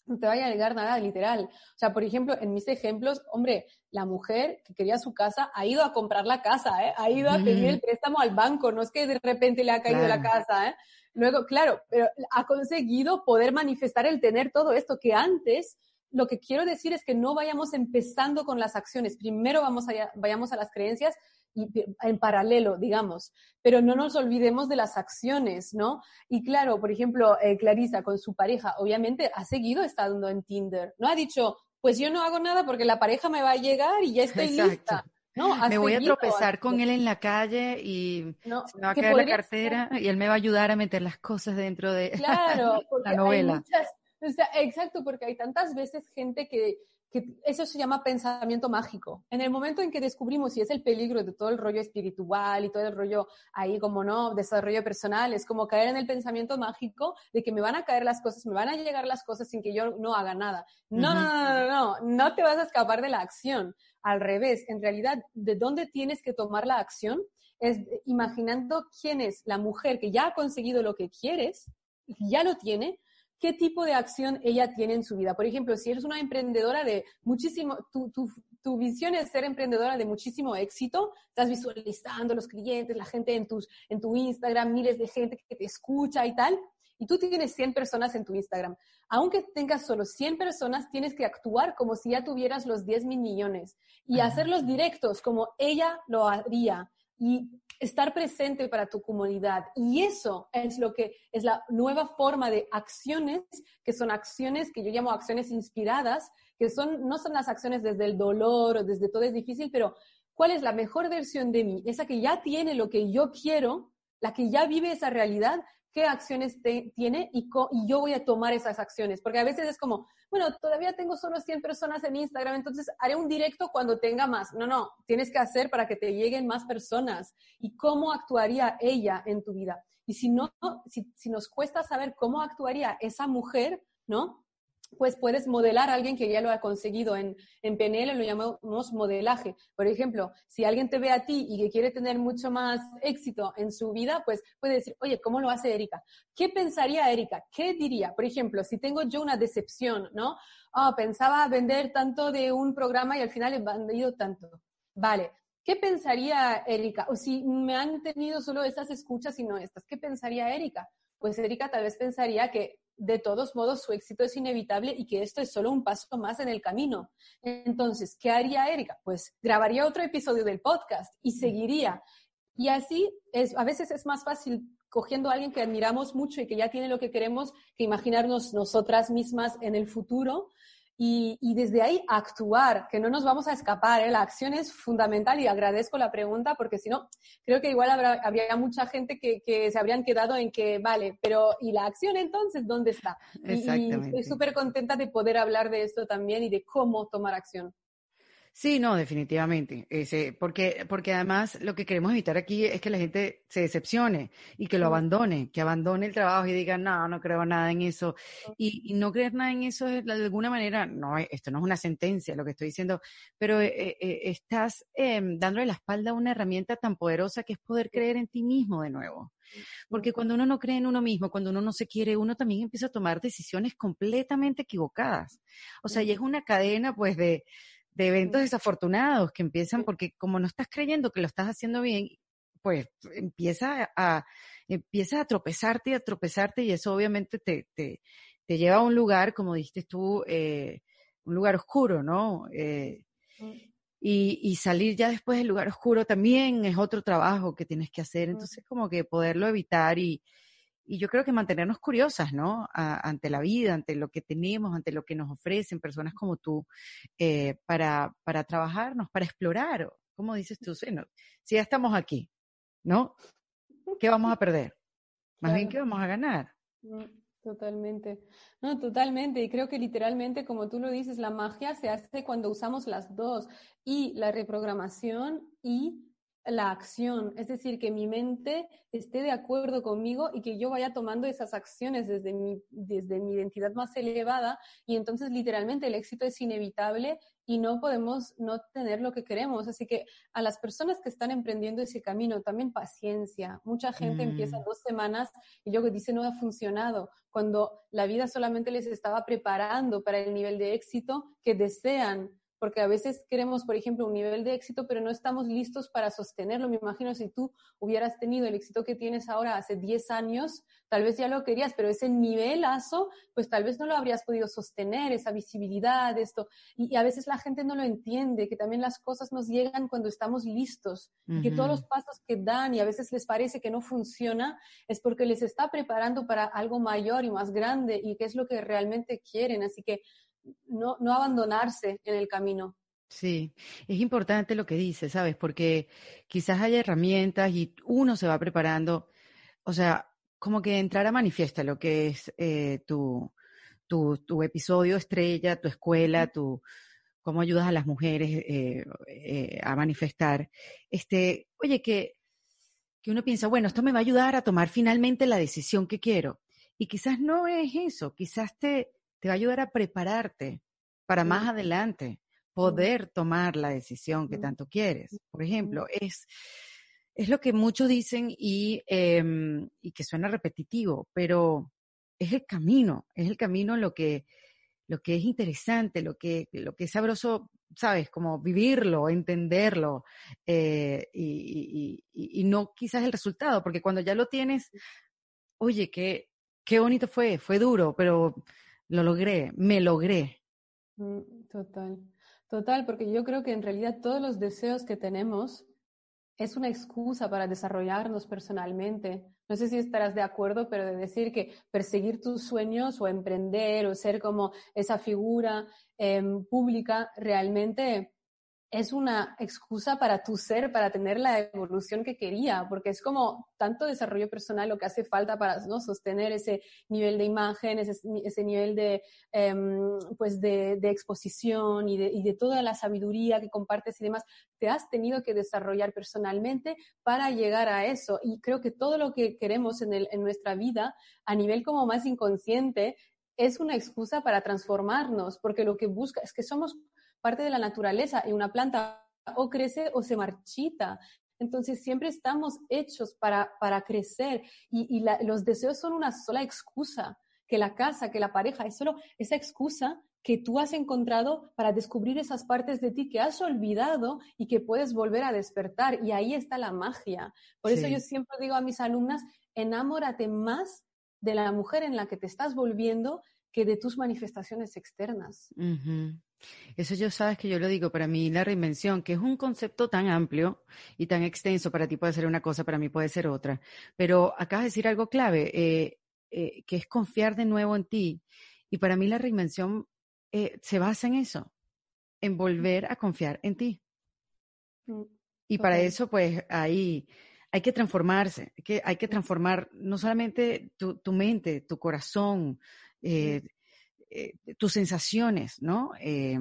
no te vaya a llegar nada literal. O sea, por ejemplo, en mis ejemplos, hombre, la mujer que quería su casa ha ido a comprar la casa, ¿eh? ha ido a pedir el préstamo al banco, no es que de repente le ha caído la casa. ¿eh? Luego, claro, pero ha conseguido poder manifestar el tener todo esto que antes lo que quiero decir es que no vayamos empezando con las acciones. Primero vamos a, vayamos a las creencias en paralelo, digamos, pero no nos olvidemos de las acciones, ¿no? Y claro, por ejemplo, eh, Clarisa con su pareja, obviamente ha seguido estando en Tinder, ¿no? Ha dicho, pues yo no hago nada porque la pareja me va a llegar y ya estoy lista. No, me voy a tropezar con él en la calle y me va a caer la cartera y él me va a ayudar a meter las cosas dentro de claro, *laughs* la novela. exacto, porque hay tantas veces gente que que eso se llama pensamiento mágico. En el momento en que descubrimos, y es el peligro de todo el rollo espiritual y todo el rollo ahí como no, desarrollo personal, es como caer en el pensamiento mágico de que me van a caer las cosas, me van a llegar las cosas sin que yo no haga nada. No, no, no, no, no, no te vas a escapar de la acción. Al revés, en realidad, ¿de dónde tienes que tomar la acción? Es imaginando quién es la mujer que ya ha conseguido lo que quieres, ya lo tiene, qué tipo de acción ella tiene en su vida. Por ejemplo, si eres una emprendedora de muchísimo, tu, tu, visión es ser emprendedora de muchísimo éxito, estás visualizando los clientes, la gente en, tus, en tu Instagram, miles de gente que te escucha y tal, y tú tienes 100 personas en tu Instagram. Aunque tengas solo 100 personas, tienes que actuar como si ya tuvieras los 10 mil millones y hacerlos directos como ella lo haría y estar presente para tu comunidad. Y eso es lo que es la nueva forma de acciones, que son acciones que yo llamo acciones inspiradas, que son, no son las acciones desde el dolor o desde todo es difícil, pero ¿cuál es la mejor versión de mí? Esa que ya tiene lo que yo quiero, la que ya vive esa realidad, qué acciones tiene y, y yo voy a tomar esas acciones. Porque a veces es como, bueno, todavía tengo solo 100 personas en Instagram, entonces haré un directo cuando tenga más. No, no, tienes que hacer para que te lleguen más personas. ¿Y cómo actuaría ella en tu vida? Y si no, si, si nos cuesta saber cómo actuaría esa mujer, ¿no? Pues puedes modelar a alguien que ya lo ha conseguido. En, en PNL lo llamamos modelaje. Por ejemplo, si alguien te ve a ti y que quiere tener mucho más éxito en su vida, pues puede decir, oye, ¿cómo lo hace Erika? ¿Qué pensaría Erika? ¿Qué diría? Por ejemplo, si tengo yo una decepción, ¿no? Oh, pensaba vender tanto de un programa y al final he vendido tanto. Vale. ¿Qué pensaría Erika? O si me han tenido solo esas escuchas y no estas, ¿qué pensaría Erika? Pues Erika tal vez pensaría que de todos modos su éxito es inevitable y que esto es solo un paso más en el camino. Entonces, ¿qué haría Erika? Pues grabaría otro episodio del podcast y seguiría. Y así a veces es más fácil cogiendo a alguien que admiramos mucho y que ya tiene lo que queremos que imaginarnos nosotras mismas en el futuro y, y, desde ahí actuar, que no nos vamos a escapar. ¿eh? La acción es fundamental y agradezco la pregunta porque si no, creo que igual habrá, habría mucha gente que, que, se habrían quedado en que, vale, pero ¿y la acción entonces dónde está? Y, y estoy súper contenta de poder hablar de esto también y de cómo tomar acción. Sí, no, definitivamente. Ese, porque, porque además lo que queremos evitar aquí es que la gente se decepcione y que lo abandone, que abandone el trabajo y diga, no, no creo nada en eso. Y, no creer nada en eso es de alguna manera, no, esto no es una sentencia lo que estoy diciendo, pero eh, eh, estás em, dándole la espalda a una herramienta tan poderosa que es poder creer en ti mismo de nuevo. Porque cuando uno no cree en uno mismo, cuando uno no se quiere, uno también empieza a tomar decisiones completamente equivocadas. O sea, y es una cadena pues de de eventos desafortunados que empiezan porque como no estás creyendo que lo estás haciendo bien, pues empieza a, empieza a tropezarte y a tropezarte y eso obviamente te, te, te lleva a un lugar, como dijiste tú, eh, un lugar oscuro, ¿no? Eh, y, y, salir ya después del lugar oscuro también es otro trabajo que tienes que hacer, entonces como que poderlo evitar y, y yo creo que mantenernos curiosas, ¿no? ante la vida, ante lo que tenemos, ante lo que nos ofrecen personas como tú, eh, para, para trabajarnos, para explorar. ¿Cómo dices tú? si ya estamos aquí, ¿no? ¿Qué vamos a perder? Más bien, ¿qué vamos a ganar? Totalmente. No, totalmente. Y creo que literalmente, como tú lo dices, la magia se hace cuando usamos las dos, y la reprogramación y la acción, es decir, que mi mente esté de acuerdo conmigo y que yo vaya tomando esas acciones desde mi, desde mi identidad más elevada y entonces literalmente el éxito es inevitable y no podemos no tener lo que queremos. Así que a las personas que están emprendiendo ese camino, también paciencia. Mucha gente empieza mm. dos semanas y luego dice no ha funcionado, cuando la vida solamente les estaba preparando para el nivel de éxito que desean porque a veces queremos, por ejemplo, un nivel de éxito, pero no estamos listos para sostenerlo. Me imagino si tú hubieras tenido el éxito que tienes ahora hace 10 años, tal vez ya lo querías, pero ese nivelazo, pues tal vez no lo habrías podido sostener, esa visibilidad, esto. Y, a veces la gente no lo entiende, que también las cosas nos llegan cuando estamos listos, que todos los pasos que dan y a veces les parece que no funciona, es porque les está preparando para algo mayor y más grande y que es lo que realmente quieren. Así que no, abandonarse en el camino. Sí, es importante lo que dices, ¿sabes? Porque quizás haya herramientas y uno se va preparando, o sea, como que entrar a manifiesta lo que es eh, tu, tu, tu, episodio estrella, tu escuela, tu, cómo ayudas a las mujeres eh, eh, a manifestar, este, oye, que, que uno piensa, bueno, esto me va a ayudar a tomar finalmente la decisión que quiero. Y quizás no es eso, quizás te, te va a ayudar a prepararte para más adelante poder tomar la decisión que tanto quieres. Por ejemplo, es, es lo que muchos dicen y, em, y que suena repetitivo, pero es el camino, es el camino lo que, lo que es interesante, lo que, lo que es sabroso, sabes, como vivirlo, entenderlo, eh, y, y, no quizás el resultado, porque cuando ya lo tienes, oye, qué, qué bonito fue, fue duro, pero lo logré, me logré. Mm, total, total, porque yo creo que en realidad todos los deseos que tenemos es una excusa para desarrollarnos personalmente. No sé si estarás de acuerdo, pero de decir que perseguir tus sueños o emprender o ser como esa figura em, pública realmente es una excusa para tu ser, para tener la evolución que quería, porque es como tanto desarrollo personal lo que hace falta para ¿no? sostener ese nivel de imagen, ese, nivel de, em, pues de exposición y de, y de, toda la sabiduría que compartes y demás, te has tenido que desarrollar personalmente para llegar a eso. Y creo que todo lo que queremos en, el, en nuestra vida, a nivel como más inconsciente, es una excusa para transformarnos, porque lo que busca es que somos parte de la naturaleza y una planta o crece o se marchita. Entonces siempre estamos hechos para, para crecer y, los deseos son una sola excusa, que la casa, que la pareja, es solo esa excusa que tú has encontrado para descubrir esas partes de ti que has olvidado y que puedes volver a despertar. Y ahí está la magia. Por eso yo siempre digo a mis alumnas, enamórate más de la mujer en la que te estás volviendo que de tus manifestaciones externas. Eso yo sabes que yo lo digo, para mí la reinvención, que es un concepto tan amplio y tan extenso, para ti puede ser una cosa, para mí puede ser otra, pero acabas de decir algo clave, eh, eh, que es confiar de nuevo en ti. Y para mí la reinvención eh, se basa en eso, en volver a confiar en ti. Mm, y para eso, pues, ahí hay que transformarse, hay que, hay que transformar no solamente tu, tu mente, tu corazón, eh, eh, tus sensaciones, ¿no? Eh,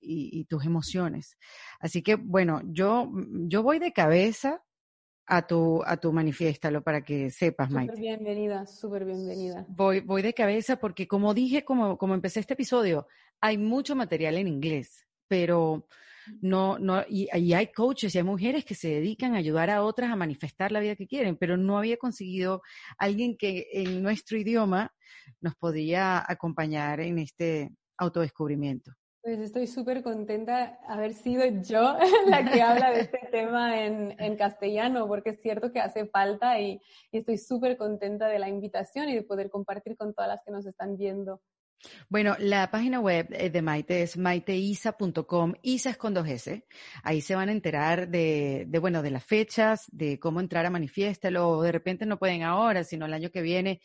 y, tus emociones. Así que, bueno, yo, yo voy de cabeza a tu, a tu manifiéstalo para que sepas, Mike. Súper bienvenida, súper bienvenida. Voy, voy de cabeza porque, como dije, como, como empecé este episodio, hay mucho material en inglés, pero no, no, y, y, hay coaches y hay mujeres que se dedican a ayudar a otras a manifestar la vida que quieren, pero no había conseguido alguien que en nuestro idioma nos podía acompañar en este autodescubrimiento. Pues estoy súper contenta haber sido yo *laughs* la que habla de este tema en, en, castellano, porque es cierto que hace falta y, y estoy súper contenta de la invitación y de poder compartir con todas las que nos están viendo. Bueno, la página web eh, de Maite es maiteisa.com, Isa es con dos S. Ahí se van a enterar de, de, bueno, de las fechas, de cómo entrar a Manifiéstalo, de repente no pueden ahora, sino el año que viene.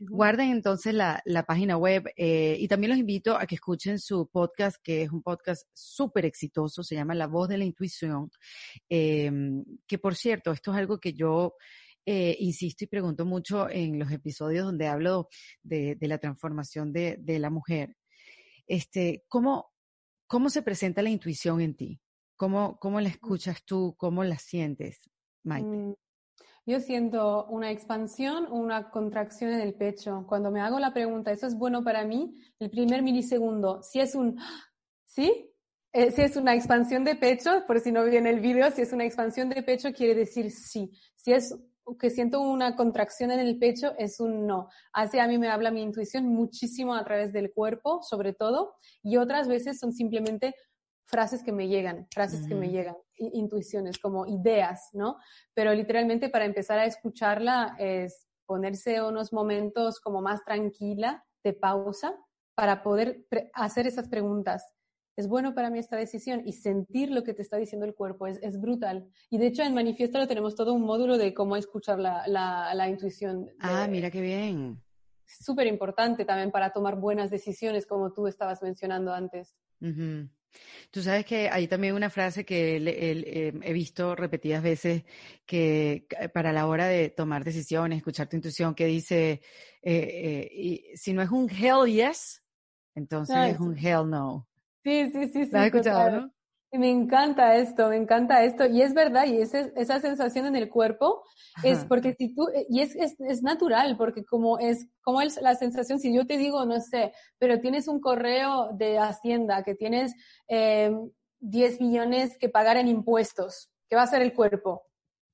Guarden entonces la, la página web eh, y también los invito a que escuchen su podcast, que es un podcast súper exitoso, se llama La Voz de la Intuición, eh, que por cierto, esto es algo que yo eh, insisto y pregunto mucho en los episodios donde hablo de, la transformación de, la mujer. Este, ¿cómo, ¿Cómo se presenta la intuición en ti? ¿Cómo, cómo la escuchas tú? ¿Cómo la sientes, Maite? Mm, yo siento una expansión o una contracción en el pecho. Cuando me hago la pregunta, ¿eso es bueno para mí? El primer milisegundo, si es un ¿sí? Eh, si es una expansión de pecho, por si no viene el video, si es una expansión de pecho, quiere decir sí. Si es que siento una contracción en el pecho es un no. Así a mí me habla mi intuición muchísimo a través del cuerpo, sobre todo, y otras veces son simplemente frases que me llegan, frases que me llegan, intuiciones, como ideas, ¿no? Pero literalmente para empezar a escucharla es ponerse unos momentos como más tranquila, de pausa, para poder hacer esas preguntas es bueno para mí esta decisión y sentir lo que te está diciendo el cuerpo es, es brutal. Y de hecho en Manifiesto tenemos todo un módulo de cómo escuchar la, la, intuición. ah, mira qué bien. Súper importante también para tomar buenas decisiones, como tú estabas mencionando antes. Tú sabes que hay también una frase que em, he visto repetidas veces que para la hora de tomar decisiones, escuchar tu intuición, que dice, eh, eh, y si no es un hell yes, entonces es un hell no. Sí, sí, sí, sí. ¿La has escuchado, no? Me encanta esto, me encanta esto. Y es verdad, y ese, esa sensación en el cuerpo es porque si tú, y es, es, es, natural, porque como es, como es la sensación, si yo te digo, no sé, pero tienes un correo de Hacienda que tienes eh, 10 millones que pagar en impuestos, ¿qué va a hacer el cuerpo?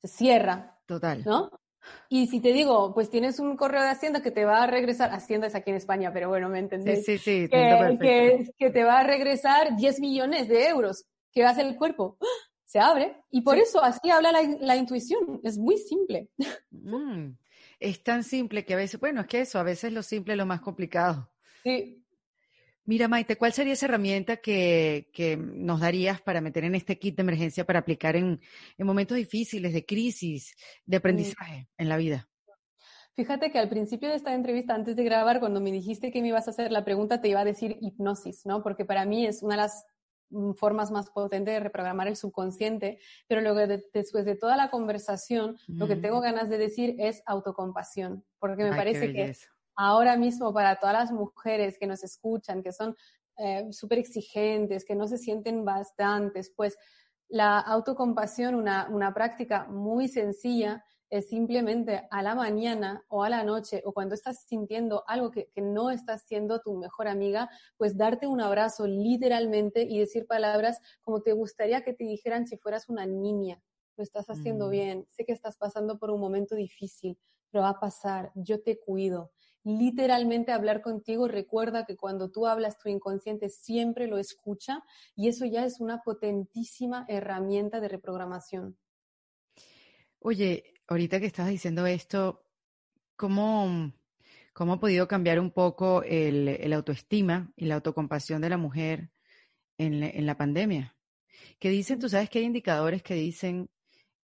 Se cierra. Total. ¿No? Y si te digo, pues tienes un correo de Hacienda que te va a regresar, Hacienda es aquí en España, pero bueno, ¿me entendés? Sí, sí, sí. Que, que, que, te va a regresar 10 millones de euros. ¿Qué va a hacer el cuerpo? *gasps* Se abre. Y por eso así habla la, la, intuición. Es muy simple. *laughs* Mm, es tan simple que a veces, bueno, es que eso, a veces lo simple es lo más complicado. Sí. Mira, Maite, ¿cuál sería esa herramienta que, que, nos darías para meter en este kit de emergencia para aplicar en, en momentos difíciles, de crisis, de aprendizaje en la vida? Fíjate que al principio de esta entrevista, antes de grabar, cuando me dijiste que me ibas a hacer la pregunta, te iba a decir hipnosis, ¿no? Porque para mí es una de las Mm, formas más potentes de reprogramar el subconsciente, pero luego de, después de toda la conversación, lo que tengo ganas de decir es autocompasión, porque me parece que ahora mismo para todas las mujeres que nos escuchan, que son eh, súper exigentes, que no se sienten bastantes, pues la autocompasión, una, una práctica muy sencilla, es simplemente a la mañana o a la noche o cuando estás sintiendo algo que, que, no estás siendo tu mejor amiga, pues darte un abrazo literalmente y decir palabras como te gustaría que te dijeran si fueras una niña. Lo estás haciendo mm. bien, sé que estás pasando por un momento difícil, pero va a pasar, yo te cuido. Literalmente hablar contigo, recuerda que cuando tú hablas tu inconsciente siempre lo escucha y eso ya es una potentísima herramienta de reprogramación. Oye, ahorita que estabas diciendo esto, ¿cómo, cómo ha podido cambiar un poco el, autoestima y la autocompasión de la mujer en, en, la pandemia? Que dicen, tú sabes que hay indicadores que dicen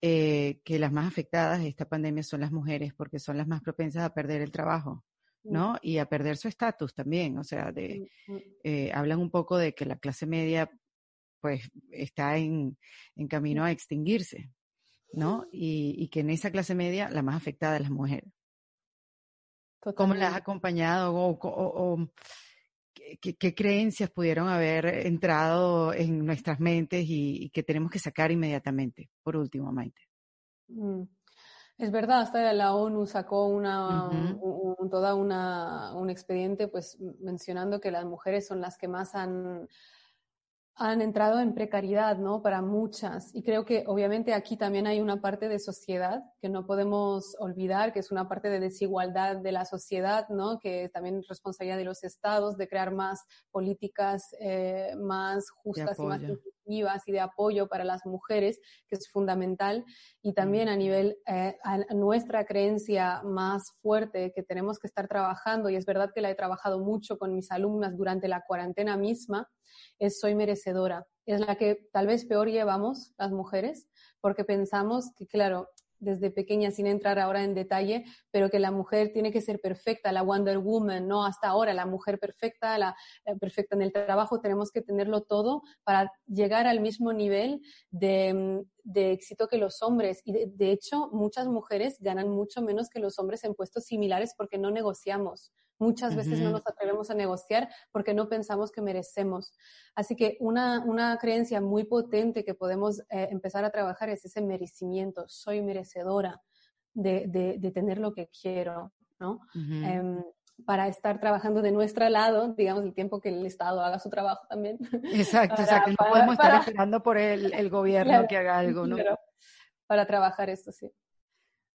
eh, que las más afectadas de esta pandemia son las mujeres porque son las más propensas a perder el trabajo, ¿no? Y a perder su estatus también, o sea, de, eh, hablan un poco de que la clase media pues está en, en camino a extinguirse. ¿no? Y, y, que en esa clase media la más afectada es la mujer. ¿Cómo la has acompañado o, o, o qué, qué, creencias pudieron haber entrado en nuestras mentes y, y, que tenemos que sacar inmediatamente? Por último, Maite. Mm. Es verdad, hasta la ONU sacó una, uh -huh. un, toda una, un expediente pues mencionando que las mujeres son las que más han han entrado en precariedad, ¿no? Para muchas. Y creo que obviamente aquí también hay una parte de sociedad que no podemos olvidar, que es una parte de desigualdad de la sociedad, ¿no? Que también es responsabilidad de los estados de crear más políticas eh, más justas y más y de apoyo para las mujeres, que es fundamental, y también a nivel, eh, a nuestra creencia más fuerte que tenemos que estar trabajando, y es verdad que la he trabajado mucho con mis alumnas durante la cuarentena misma, es soy merecedora. Es la que tal vez peor llevamos las mujeres, porque pensamos que, claro, desde pequeña sin entrar ahora en detalle, pero que la mujer tiene que ser perfecta, la Wonder Woman, no hasta ahora, la mujer perfecta, la, la perfecta en el trabajo, tenemos que tenerlo todo para llegar al mismo nivel de, de éxito que los hombres. Y de, de, hecho, muchas mujeres ganan mucho menos que los hombres en puestos similares porque no negociamos. Muchas veces uh -huh. no nos atrevemos a negociar porque no pensamos que merecemos. Así que una, una creencia muy potente que podemos eh, empezar a trabajar es ese merecimiento. Soy merecedora de, de, de tener lo que quiero, ¿no? Uh -huh. eh, para estar trabajando de nuestro lado, digamos, el tiempo que el Estado haga su trabajo también. Exacto, para, o sea, que no para, podemos para, estar esperando por el, el gobierno claro, que haga algo, ¿no? Claro, para trabajar esto, sí.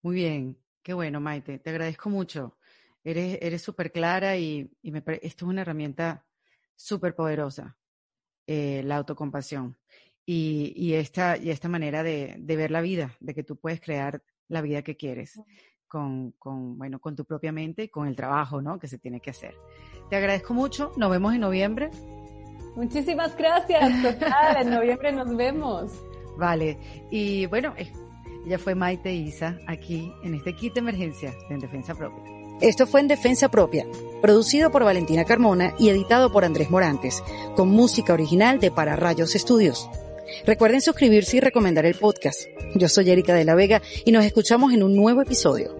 Muy bien, qué bueno, Maite, te agradezco mucho. Eres eres súper clara y, y me, esto es una herramienta súper poderosa, eh, la autocompasión. Y, y, esta, y esta manera de, de ver la vida, de que tú puedes crear la vida que quieres con, con, bueno, con tu propia mente y con el trabajo, ¿no? Que se tiene que hacer. Te agradezco mucho. Nos vemos en noviembre. Muchísimas gracias. Total, en noviembre nos vemos. Vale. Y bueno, ya fue Maite Isa aquí en este kit de emergencia de En Defensa Propia. Esto fue En Defensa Propia, producido por Valentina Carmona y editado por Andrés Morantes, con música original de Para Rayos Estudios. Recuerden suscribirse y recomendar el podcast. Yo soy Erika de la Vega y nos escuchamos en un nuevo episodio.